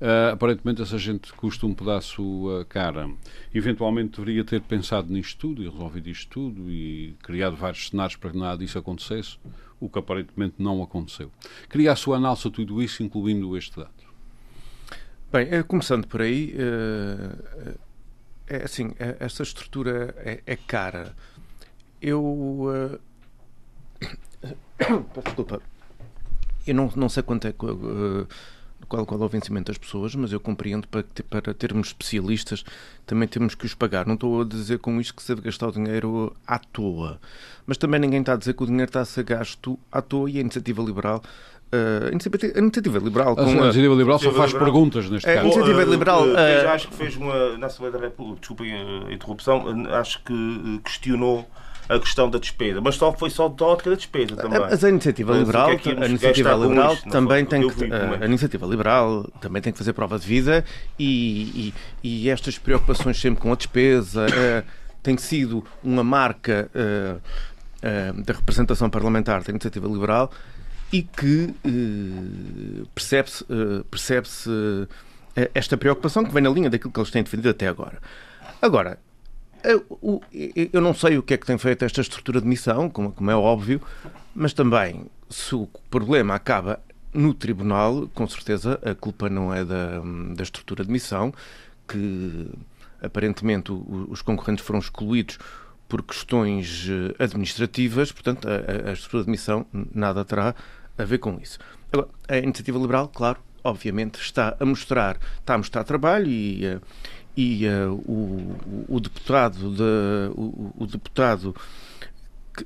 Uh, aparentemente essa gente custa um pedaço uh, cara. Eventualmente deveria ter pensado nisto tudo e resolvido isto tudo e criado vários cenários para que nada disso acontecesse, o que aparentemente não aconteceu. Queria a sua análise a tudo isso, incluindo este dado. Bem, eh, começando por aí, uh, é assim, esta estrutura é, é cara. Eu Desculpa. Eu não, não sei quanto é uh, qual, qual é o vencimento das pessoas, mas eu compreendo para, para termos especialistas também temos que os pagar. Não estou a dizer com isto que se deve gastar o dinheiro à toa, mas também ninguém está a dizer que o dinheiro está a ser gasto à toa e a iniciativa liberal Uh, a, iniciativa, a iniciativa liberal. A, iniciativa liberal só faz liberal. perguntas neste a caso. A iniciativa liberal. Uh, uh, acho que fez uma. Na Assembleia da República, desculpem a interrupção, acho que questionou a questão da despesa, mas só foi só da ótica da despesa também. Mas a iniciativa liberal, é a iniciativa liberal também tem que, a, a iniciativa liberal também tem que fazer prova de vida e, e, e estas preocupações sempre com a despesa uh, tem sido uma marca uh, uh, da representação parlamentar da iniciativa liberal e que percebe-se percebe esta preocupação que vem na linha daquilo que eles têm defendido até agora. Agora, eu, não sei o que é que tem feito esta estrutura de missão, como, como é óbvio, mas também, se o problema acaba no tribunal, com certeza a culpa não é da, da estrutura de missão, que aparentemente os concorrentes foram excluídos por questões eh, administrativas, portanto, a, a estrutura de missão nada terá a ver com isso. Agora, a iniciativa liberal, claro, obviamente, está a mostrar, está a mostrar trabalho e eh, e uh, o, o, deputado, de, o, o deputado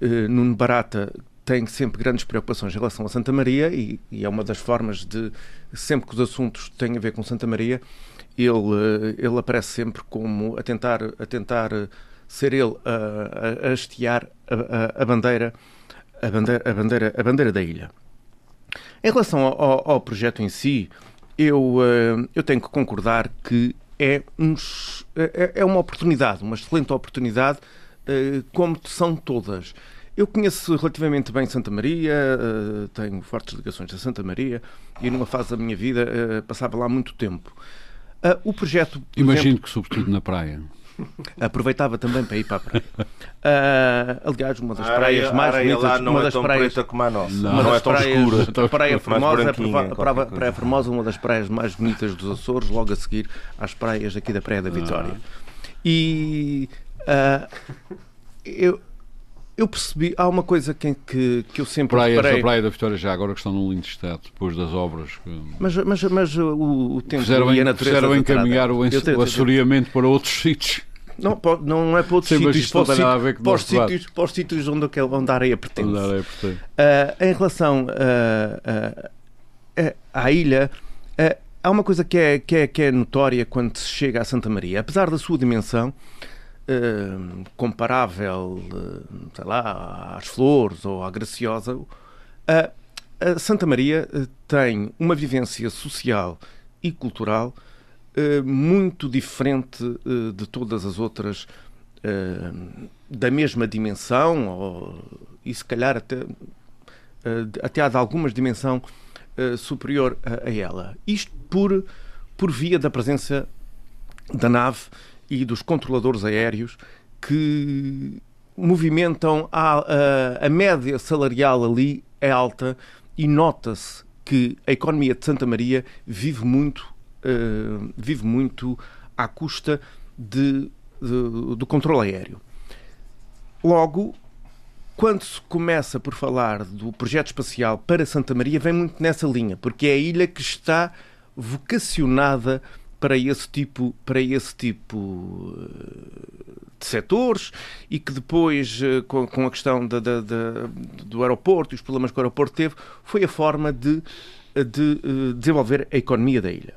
uh, Nuno Barata tem sempre grandes preocupações em relação a Santa Maria e, e, é uma das formas de, sempre que os assuntos têm a ver com Santa Maria, ele, uh, ele aparece sempre como a tentar, a tentar ser ele a, a, a hastear a, a, bandeira a, bandeira, a, bandeira, a bandeira da ilha. Em relação ao, ao projeto em si, eu, eu tenho que concordar que é, uns, é, é uma oportunidade, uma excelente oportunidade, como são todas. Eu conheço relativamente bem Santa Maria, tenho fortes ligações a Santa Maria e numa fase da minha vida passava lá muito tempo. o projeto. Imagino exemplo, que, sobretudo na praia. Aproveitava também para ir para a praia. Uh, aliás, uma das praias mais bonitas. Lá não uma é das tão praias, preta como a nossa. Não, não é tão praias, escura. A Praia Formosa, praia, praia Formosa, uma das praias mais bonitas dos Açores, logo a seguir às praias aqui da Praia da Vitória. Ah. E uh, eu eu percebi, há uma coisa que, que, que eu sempre reparei... da Praia da Vitória já agora que estão num lindo estado, depois das obras. Que... Mas, mas, mas o, o tempo fizeram, e a natureza... Fizeram encaminhar o, o assoreamento para outros sítios. Não, não é para outros Sim, sítios, para os, sítios, para, para, os sítios, para os sítios onde, onde a areia pertence. Onde a areia pertence. Uh, em relação uh, uh, à ilha, há uma coisa que é, que, é, que é notória quando se chega a Santa Maria. Apesar da sua dimensão, uh, comparável, uh, sei lá, às Flores ou à Graciosa, uh, a Santa Maria tem uma vivência social e cultural muito diferente de todas as outras da mesma dimensão ou, e se calhar até, até há de algumas dimensão superior a, a ela. Isto por, por via da presença da nave e dos controladores aéreos que movimentam a, a, a média salarial ali é alta e nota-se que a economia de Santa Maria vive muito, uh, vive muito à custa de, de, do controle aéreo. Logo, quando se começa por falar do projeto espacial para Santa Maria, vem muito nessa linha, porque é a ilha que está vocacionada para esse tipo, para esse tipo eh, de setores e que depois, eh, com, com a questão da, da, da, do aeroporto e os problemas que o aeroporto teve, foi a forma de, de eh, desenvolver a economia da ilha.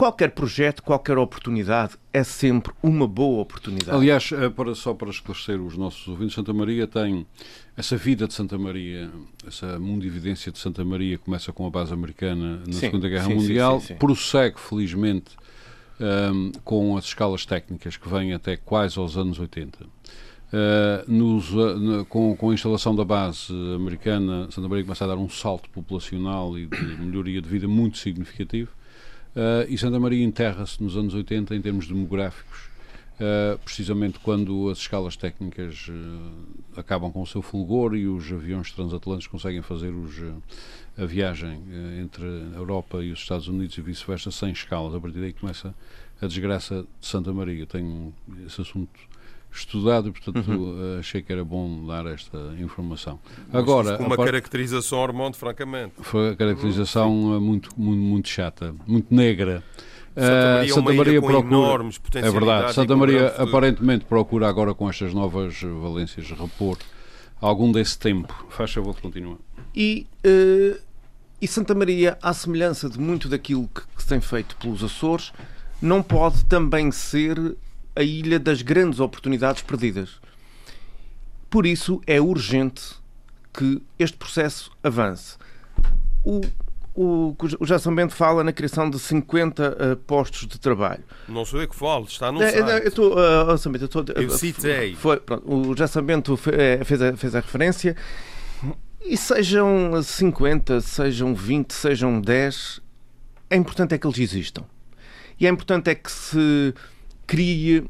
Qualquer projeto, qualquer oportunidade é sempre uma boa oportunidade. Aliás, para, só para esclarecer os nossos ouvintes, Santa Maria tem essa vida de Santa Maria, essa mundividência de Santa Maria começa com a base americana na sim, Segunda Guerra sim, Mundial, sim, prossegue felizmente um, com as escalas técnicas que vêm até quase aos anos 80. Uh, nos, uh, com, com, a instalação da base americana, Santa Maria começa a dar um salto populacional e de melhoria de vida muito significativo. Uh, e Santa Maria enterra-se nos anos 80 em termos demográficos Uh, precisamente quando as escalas técnicas uh, acabam com o seu fulgor e os aviões transatlantes conseguem fazer os, a viagem entre a Europa e os Estados Unidos e vice-versa sem escalas. A partir daí começa a desgraça de Santa Maria. Tenho esse assunto estudado e, portanto, uhum. achei que era bom dar esta informação. Agora, com uma par... caracterização hormone, francamente. Foi a caracterização muito, muito, muito chata, muito negra. Santa Maria, uh, Santa Maria procura, enormes É verdade. Santa Maria aparentemente procura agora com estas novas valências repor algum desse tempo. Faz favor, continua. E, uh, e Santa Maria, à semelhança de muito daquilo que, que se tem feito pelos Açores, não pode também ser a ilha das grandes oportunidades perdidas. Por isso é urgente que este processo avance. O, o, o Jason Bento fala na criação de 50 uh, eh, postos de trabalho. Não sou eu que falo, está no é, site. Eu, uh, oh, eu, estou, eu citei. Foi, pronto, o Jason Bento fez a, fez a referência. E sejam 50, sejam 20, sejam 10, é importante é que eles existam. E é importante é que se crie, uh,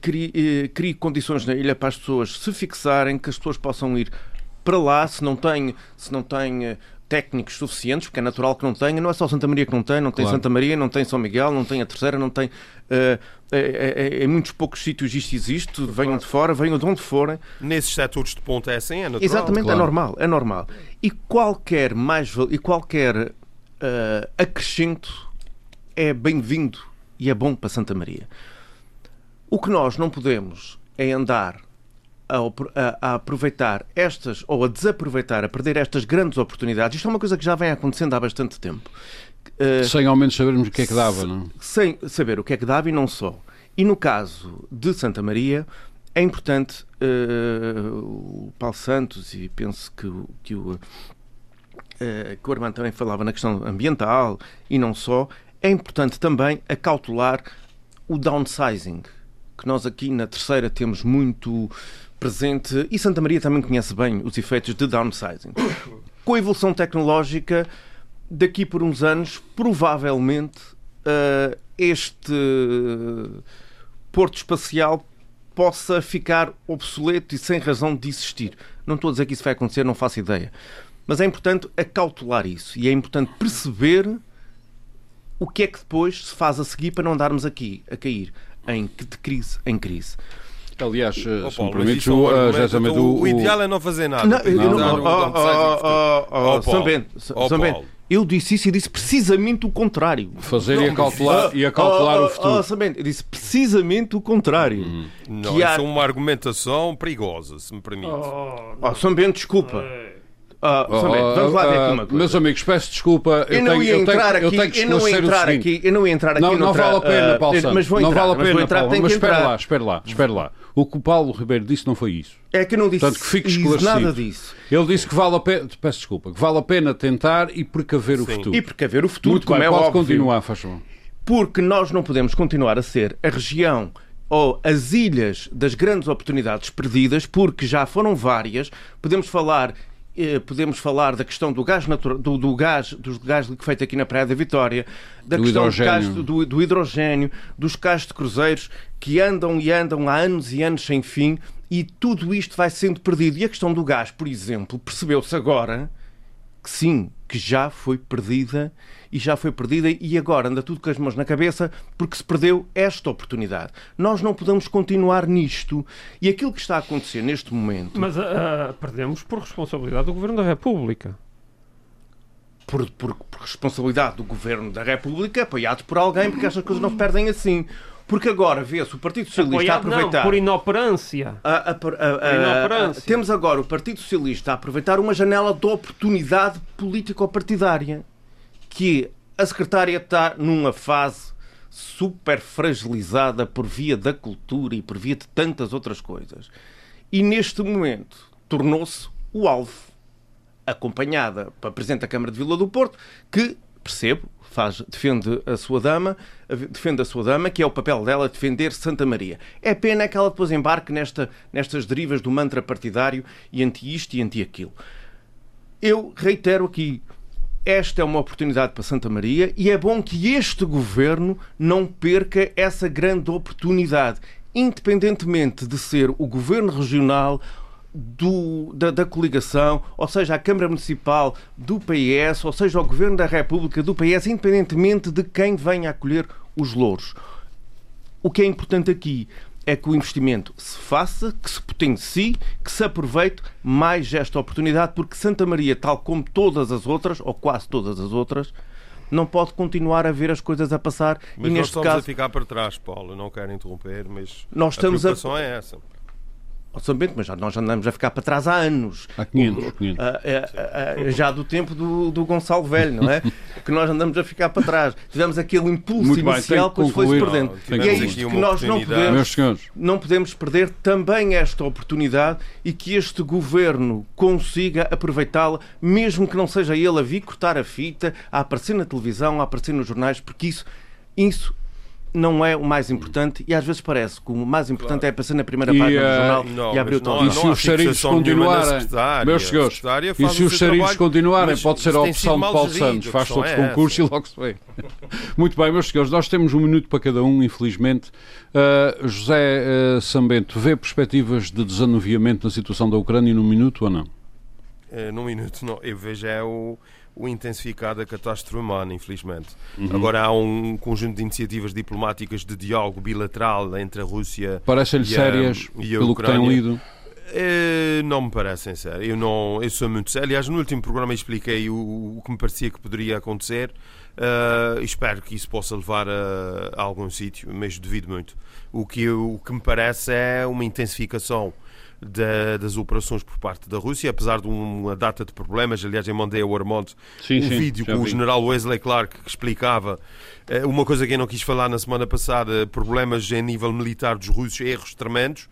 crie, uh, crie condições na ilha para as pessoas se fixarem, que as pessoas possam ir para lá, se não têm, se não têm técnicos suficientes, porque é natural que não tenha, não é só Santa Maria que não tem, não tem claro. Santa Maria, não tem São Miguel, não tem a terceira, não tem. Em muitos poucos sítios isto existe, claro. venham de fora, venham de onde forem. Nesses setores de ponta é assim, é natural. Exatamente, é claro. é normal, é normal. E qualquer mais e qualquer acrescento é bem-vindo e é bom para Santa Maria. O que nós não podemos é andar a, a, aproveitar estas, ou a desaproveitar, a perder estas grandes oportunidades. Isto é uma coisa que já vem acontecendo há bastante tempo. Uh, sem ao menos sabermos o que é que dava, não? Sem saber o que é que dava e não só. E no caso de Santa Maria, é importante, uh, o Paulo Santos, e penso que, que, o, uh, que o Armando também falava na questão ambiental e não só, é importante também acautelar o downsizing, que nós aqui na terceira temos muito presente, e Santa Maria também conhece bem os efeitos de downsizing. Com a evolução tecnológica, daqui por uns anos, provavelmente, uh, este porto espacial possa ficar obsoleto e sem razão de existir. Não estou a dizer que isso vai acontecer, não faço ideia. Mas é importante acautelar isso e é importante perceber o que é que depois se faz a seguir para não andarmos aqui a cair em, de crise em crise. Aliás, oh, se me permites, o, uh, então, o, o, ideal é não fazer nada. Não, não, não, não, São Bento, São Bento, eu disse isso e disse precisamente o contrário. Fazer não, e acautelar, e acautelar oh, oh, o futuro. Oh, Bento, eu disse precisamente o contrário. Hum. Não, isso há... é uma argumentação perigosa, se me permite. Oh, oh São Bento, desculpa. É. Uh, vamos lá ver aqui uma coisa. Meus amigos, peço desculpa. Eu, eu não ia entrar aqui. Eu, não ia entrar aqui. Eu não ia entrar aqui. Não, não vale a pena, Paulo Santos. Mas vou entrar, não vale a pena, Paulo. Mas espera lá, espera lá, espera lá. O que o Paulo Ribeiro disse não foi isso. É que eu não disse Portanto, que fique esclarecido. nada disso. Ele disse que vale a pena, peço desculpa, que vale a pena tentar e precaver Sim. o futuro. E precaver o futuro, Muito como bem, é pode óbvio. continuar, faz favor. Porque nós não podemos continuar a ser a região ou as ilhas das grandes oportunidades perdidas, porque já foram várias. Podemos falar podemos falar da questão do gás natural, do, do gás, do gás feito aqui na Praia da Vitória, da do questão hidrogênio. Do, do, hidrogênio, dos carros de cruzeiros que andam e andam há anos e anos sem fim e tudo isto vai sendo perdido. E a questão do gás, por exemplo, percebeu-se agora que sim, que já foi perdida e já foi perdida e agora anda tudo com as mãos na cabeça porque se perdeu esta oportunidade. Nós não podemos continuar nisto e aquilo que está a acontecer neste momento. Mas uh, perdemos por responsabilidade do Governo da República. Por, por, por, responsabilidade do Governo da República, apoiado por alguém, porque estas coisas não se perdem assim. Porque agora vê-se o Partido Socialista Apoiado, a aproveitar. Não, por inoperância. A, a, a, inoperância. Temos agora o Partido Socialista a aproveitar uma janela de oportunidade político-partidária que a secretária está numa fase super fragilizada por via da cultura e por via de tantas outras coisas. E neste momento tornou-se o alvo, acompanhada para Presidente da Câmara de Vila do Porto, que, percebo, faz, defende a sua dama, defende a sua dama, que é o papel dela defender Santa Maria. É pena que ela depois embarque nesta, nestas derivas do mantra partidário e anti isto e anti aquilo. Eu reitero aqui, esta é uma oportunidade para Santa Maria e é bom que este governo não perca essa grande oportunidade, independentemente de ser o governo regional do, da, da, coligação, ou seja, a Câmara Municipal do PS, ou seja, o Governo da República do PS, independentemente de quem venha acolher os louros. O que é importante aqui é que o investimento se faça, que se potencie, que se aproveite mais esta oportunidade, porque Santa Maria, tal como todas as outras, ou quase todas as outras, não pode continuar a ver as coisas a passar. Mas e nós neste estamos caso, a ficar para trás, Paulo. Não quero interromper, mas nós estamos a preocupação a... é essa Bento, mas já, nós andamos a ficar para trás há anos. Há 500, 500. já do tempo do, do Gonçalo Velho, não é? que nós andamos a ficar para trás. Tivemos aquele impulso Muito inicial que depois foi-se perdendo. e é isto que nós não podemos, não podemos perder também esta oportunidade e que este governo consiga aproveitá-la, mesmo que não seja ele a vir cortar a fita, a aparecer na televisão, a aparecer nos jornais, porque isso, isso não é o mais importante e às vezes parece que o mais importante claro. é aparecer na primeira página do jornal não, e abrir o tom. E se os sarilhos continuarem, meus senhores, e se os sarilhos continuarem, pode ser a opção de Paulo Santos, faz todos os é concursos e logo se vê. Muito bem, meus senhores, nós temos um minuto para cada um, infelizmente. Uh, José uh, Sambento, vê perspectivas de desanuviamento na situação da Ucrânia num minuto ou não? Uh, num minuto, não. Eu vejo é o o intensificar da catástrofe humana, infelizmente. Uhum. Agora há um conjunto de iniciativas diplomáticas de diálogo bilateral entre a Rússia Parecem-lhe sérias, e a pelo Ucrânia. que têm lido? É, não me parecem sérias. Eu, não, eu sou muito sério. Aliás, no último programa expliquei o, o que me parecia que poderia acontecer. Uh, espero que isso possa levar a, a algum sítio, mas duvido muito. O que, eu, o que me parece é uma intensificação da, das operações por parte da Rússia, apesar de uma data de problemas. Aliás, eu mandei ao Armando sim, um sim, vídeo com vi. o general Wesley Clark que explicava uh, uma coisa que eu não quis falar na semana passada: problemas em nível militar dos russos, erros tremendos.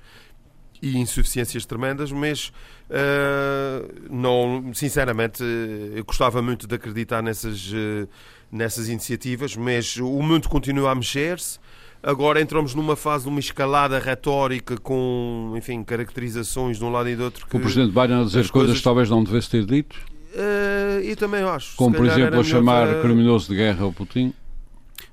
e insuficiências tremendas, mas uh, não, sinceramente, eu gostava muito de acreditar nessas, uh, nessas iniciativas, mas o mundo continua a mexer-se. Agora entramos numa fase de uma escalada retórica com, enfim, caracterizações de um lado e do outro. Que o Presidente Biden a dizer coisas, coisas que talvez não devesse ter dito? Uh, e também acho. Como, por exemplo, a chamar criminoso de guerra ao Putin?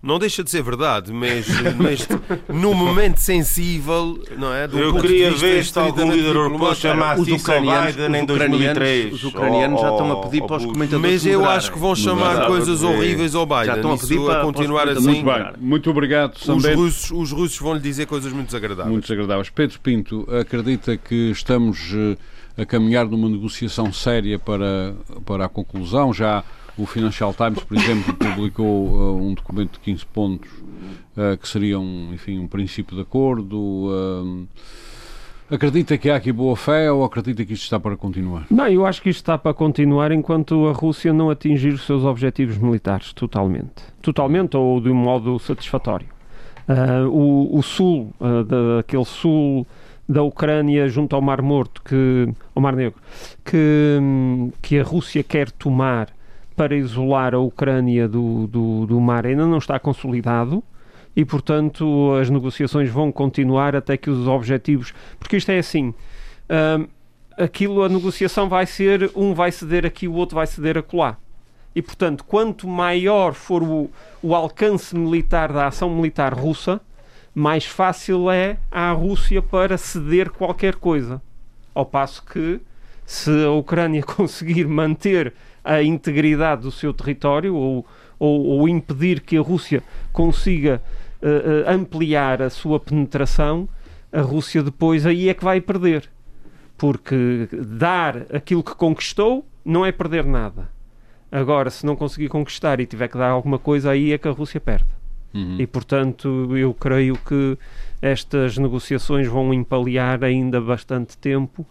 Não deixa de ser verdade, mas, mas no momento sensível, não é? Do Eu queria ver se algum líder europeu chamasse os ucranianos, Biden em 2003. Os ucranianos já estão a pedir para os comentadores Mas eu acho que vão chamar coisas horríveis ao Biden. Já estão a pedir para, continuar assim. Muito bem, muito obrigado. Os russos, os russos vão lhe dizer coisas muito desagradáveis. Muito desagradáveis. Pedro Pinto acredita que estamos eh, a caminhar numa negociação séria para, para a conclusão. Já o Financial Times, por exemplo, publicou uh, um documento de 15 pontos uh, que seria um, enfim, um princípio de acordo. Uh, acredita que há aqui boa fé ou acredita que isto está para continuar? Não, eu acho que isto está para continuar enquanto a Rússia não atingir os seus objetivos militares totalmente. Totalmente ou de um modo satisfatório. Uh, o, o, sul, uh, daquele sul da Ucrânia junto ao Mar Morto, que, ao Mar Negro, que, que a Rússia quer tomar para isolar a Ucrânia do, do, do mar ainda não está consolidado e, portanto, as negociações vão continuar até que os objetivos. Porque isto é assim. Uh, aquilo, a negociação vai ser um vai ceder aqui, o outro vai ceder acolá. E, portanto, quanto maior for o, o alcance militar da ação militar russa, mais fácil é à Rússia para ceder qualquer coisa. Ao passo que, se a Ucrânia conseguir manter a integridade do seu território ou, ou, ou impedir que a Rússia consiga uh, ampliar a sua penetração, a Rússia depois aí é que vai perder. Porque dar aquilo que conquistou não é perder nada. Agora, se não conseguir conquistar e tiver que dar alguma coisa, aí é que a Rússia perde. Uhum. E, portanto, eu creio que estas negociações vão empalear ainda bastante tempo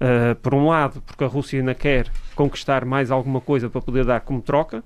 Uh, por um lado, porque a Rússia ainda quer conquistar mais alguma coisa para poder dar como troca,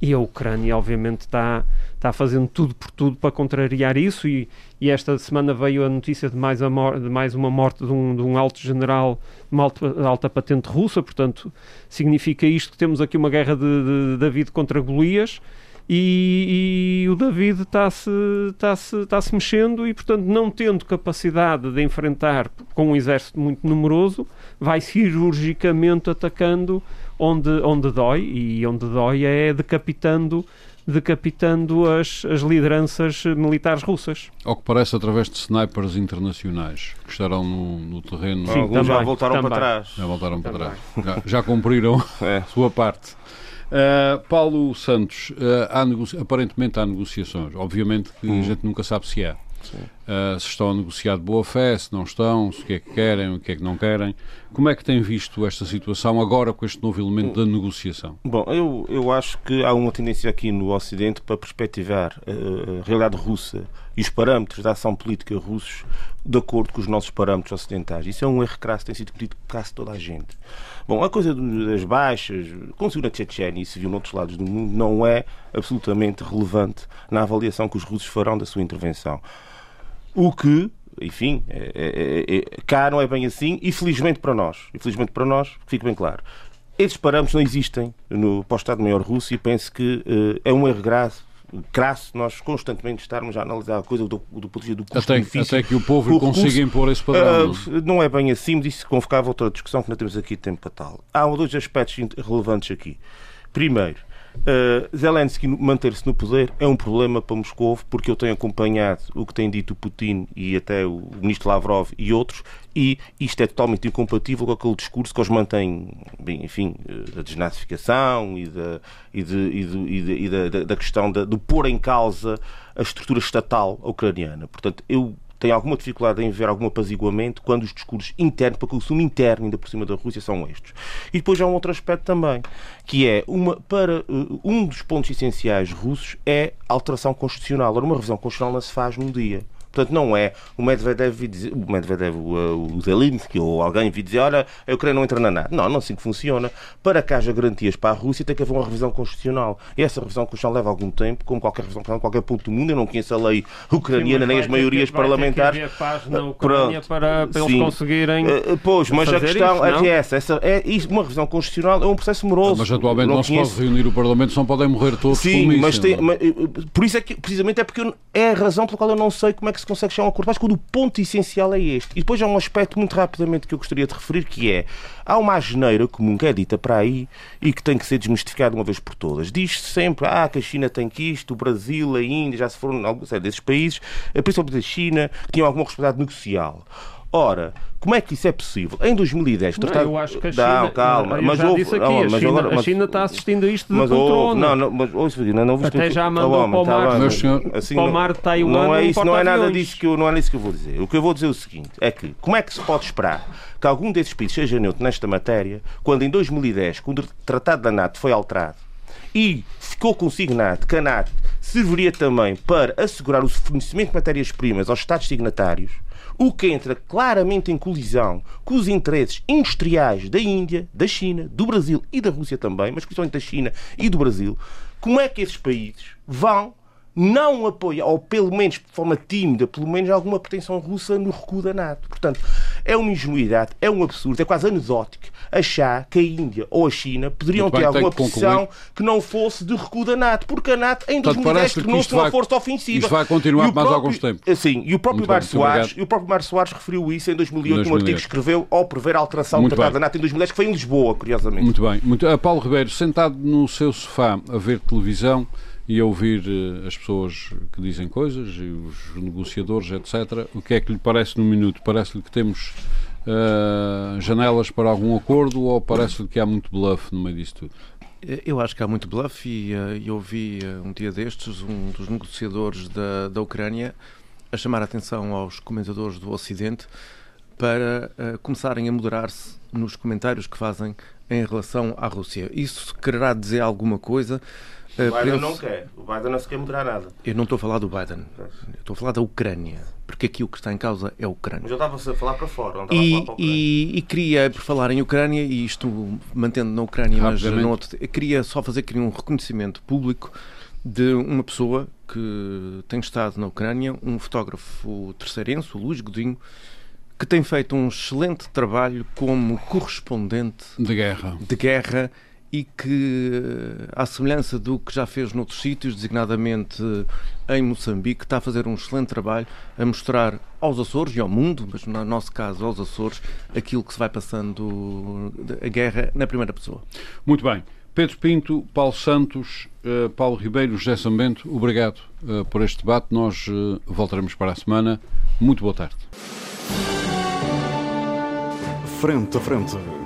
e a Ucrânia, obviamente, está, está fazendo tudo por tudo para contrariar isso. E, e esta semana veio a notícia de mais, a de mais uma morte de um, de um alto general, uma alta, alta patente russa. Portanto, significa isto que temos aqui uma guerra de, de David contra Golias e, e o David está-se está -se, está -se mexendo e, portanto, não tendo capacidade de enfrentar com um exército muito numeroso, vai cirurgicamente atacando onde, onde dói e onde dói é decapitando decapitando as, as lideranças militares russas. Ao que parece, através de snipers internacionais que estarão no, no terreno. Sim, Alguns também, já voltaram também. para trás. Já voltaram também. para trás. Já, já cumpriram é. a sua parte. Uh, Paulo Santos, uh, há aparentemente há negociações. Obviamente que hum. a gente nunca sabe se há. Uh, se estão a negociar de boa fé, se não estão, se o que é que querem, o que é que não querem. Como é que tem visto esta situação agora com este novo elemento da negociação? Bom, eu, eu acho que há uma tendência aqui no Ocidente para perspectivar a realidade russa e os parâmetros da ação política russos de acordo com os nossos parâmetros ocidentais. Isso é um erro crasso, tem sido cometido por quase toda a gente. Bom, a coisa das baixas, viu na Chechênia e se viu noutros lados do mundo, não é absolutamente relevante na avaliação que os russos farão da sua intervenção. O que, enfim, é, é, é, é cá não é bem assim, e felizmente para nós, infelizmente para nós, fique bem claro. Esses parâmetros não existem no Estado-Maior russo e penso que uh, é um erro grave crasso nós constantemente estarmos a analisar a coisa do, do ponto de vista do custo até, até que o povo consiga impor esse padrão. Uh, não é bem assim, mas isso convocava outra discussão que não temos aqui tempo para tal. Há dois aspectos relevantes aqui. Primeiro, Uh, Zelensky manter-se no poder é um problema para Moscou, porque eu tenho acompanhado o que tem dito o Putin e até o ministro Lavrov e outros, e isto é totalmente incompatível com aquele discurso que eles mantêm, bem, enfim, eh, da desnazificação e da, e de, e de, e de, e da, da questão de, de pôr em causa a estrutura estatal ucraniana. Portanto, eu tem alguma dificuldade em ver algum apaziguamento quando os discursos internos, para consumo interno, ainda por cima da Rússia, são estes. E depois há um outro aspecto também, que é uma, para uh, um dos pontos essenciais russos é a alteração constitucional. Ora, uma revisão constitucional não se faz num dia. Portanto, não é o Medvedev, dizer, o, Medvedev o, o Zelensky ou alguém vir dizer, olha, a Ucrânia não entra na NATO. Não, não é assim que funciona. Para que haja garantias para a Rússia, tem que haver uma revisão constitucional. E essa revisão constitucional leva algum tempo, como qualquer revisão constitucional, qualquer ponto do mundo. Eu não conheço a lei ucraniana Sim, nem as maiorias ter, parlamentares. Ter paz na Ucrânia para, para eles conseguirem. Uh, pois, mas a questão isso, é essa. essa é, uma revisão constitucional é um processo moroso. Mas atualmente não, não se pode reunir o Parlamento, só podem morrer todos Sim, mas, tem, mas, eh, por isso é que, precisamente é porque eu, é a razão pela qual eu não sei como é que se consegue chegar a um acordo. Mas quando o ponto essencial é este. E depois há um aspecto muito rapidamente que eu gostaria de referir, que é há uma asneira comum que é dita para aí e que tem que ser desmistificada uma vez por todas. Diz-se sempre ah, que a China tem que isto, o Brasil, a Índia, já se foram alguns desses países, eh, principalmente a China, que tinham alguma responsabilidade negocial. Ora, como é que isso é possível? Em 2010, não, eu acho que a China, não, calma, mas já houve, disse aqui, não, a, China, agora, mas, a China está assistindo a isto de mas houve, não, não, mas ouça, não, não Até já mandou oh, para o mar, tá senhor, assim, para o mar de Taiwan não é isso, não é nada disso que eu, não é isso que eu vou dizer. O que eu vou dizer é o seguinte, é que como é que se pode esperar que algum desses países seja neutro nesta matéria, quando em 2010, quando o Tratado da NATO foi alterado, e ficou consignado que a NATO serviria também para assegurar o fornecimento de matérias-primas aos Estados signatários, o que entra claramente em colisão com os interesses industriais da Índia, da China, do Brasil e da Rússia também, mas principalmente da China e do Brasil, como é que esses países vão não apoia, ou pelo menos de forma tímida, pelo menos alguma pretensão russa no recuo da NATO. Portanto, é uma ingenuidade, é um absurdo, é quase anedótico achar que a Índia ou a China poderiam ter alguma posição que, não fosse de recuo da NATO, porque a NATO em 2010 tornou-se uma força ofensiva. Isto vai continuar mais próprio, alguns tempos. Sim, e o próprio Mário Soares, e o próprio Mário Soares referiu isso em 2008 num artigo que escreveu ao prever a alteração do Tratado da NATO em 2010, que foi em Lisboa, curiosamente. Muito bem. Muito... Uh, Paulo Ribeiro, sentado no seu sofá a ver televisão, e ouvir uh, as pessoas que dizem coisas e os negociadores, etc. O que é que lhe parece no minuto? Parece-lhe que temos uh, janelas para algum acordo ou parece-lhe que há muito bluff no meio disso tudo? Eu acho que há muito bluff e uh, eu ouvi um dia destes um dos negociadores da, da Ucrânia a chamar a atenção aos comentadores do Ocidente para uh, começarem a moderar-se nos comentários que fazem em relação à Rússia. Isso quererá dizer alguma coisa? O Biden não quer. O Biden não se quer moderar nada. Eu não estou a falar do Biden. Eu estou a falar da Ucrânia. Porque aqui o que está em causa é a Ucrânia. Mas eu estava a falar para fora. Não e, a falar para a e, e, queria, por falar em Ucrânia, e isto mantendo na Ucrânia, mas não outro, queria só fazer aqui um reconhecimento público de uma pessoa que tem estado na Ucrânia, um fotógrafo terceirense, o Luís Godinho, que tem feito um excelente trabalho como correspondente de guerra. De guerra e que, à semelhança do que já fez noutros sítios, designadamente em Moçambique, está a fazer um excelente trabalho a mostrar aos Açores e ao mundo, mas no nosso caso aos Açores, aquilo que se vai passando a guerra na primeira pessoa. Muito bem. Pedro Pinto, Paulo Santos, uh, Paulo Ribeiro, José Sambento, obrigado uh, por este debate. Nós uh, voltaremos para a semana. Muito boa tarde. Frente a frente.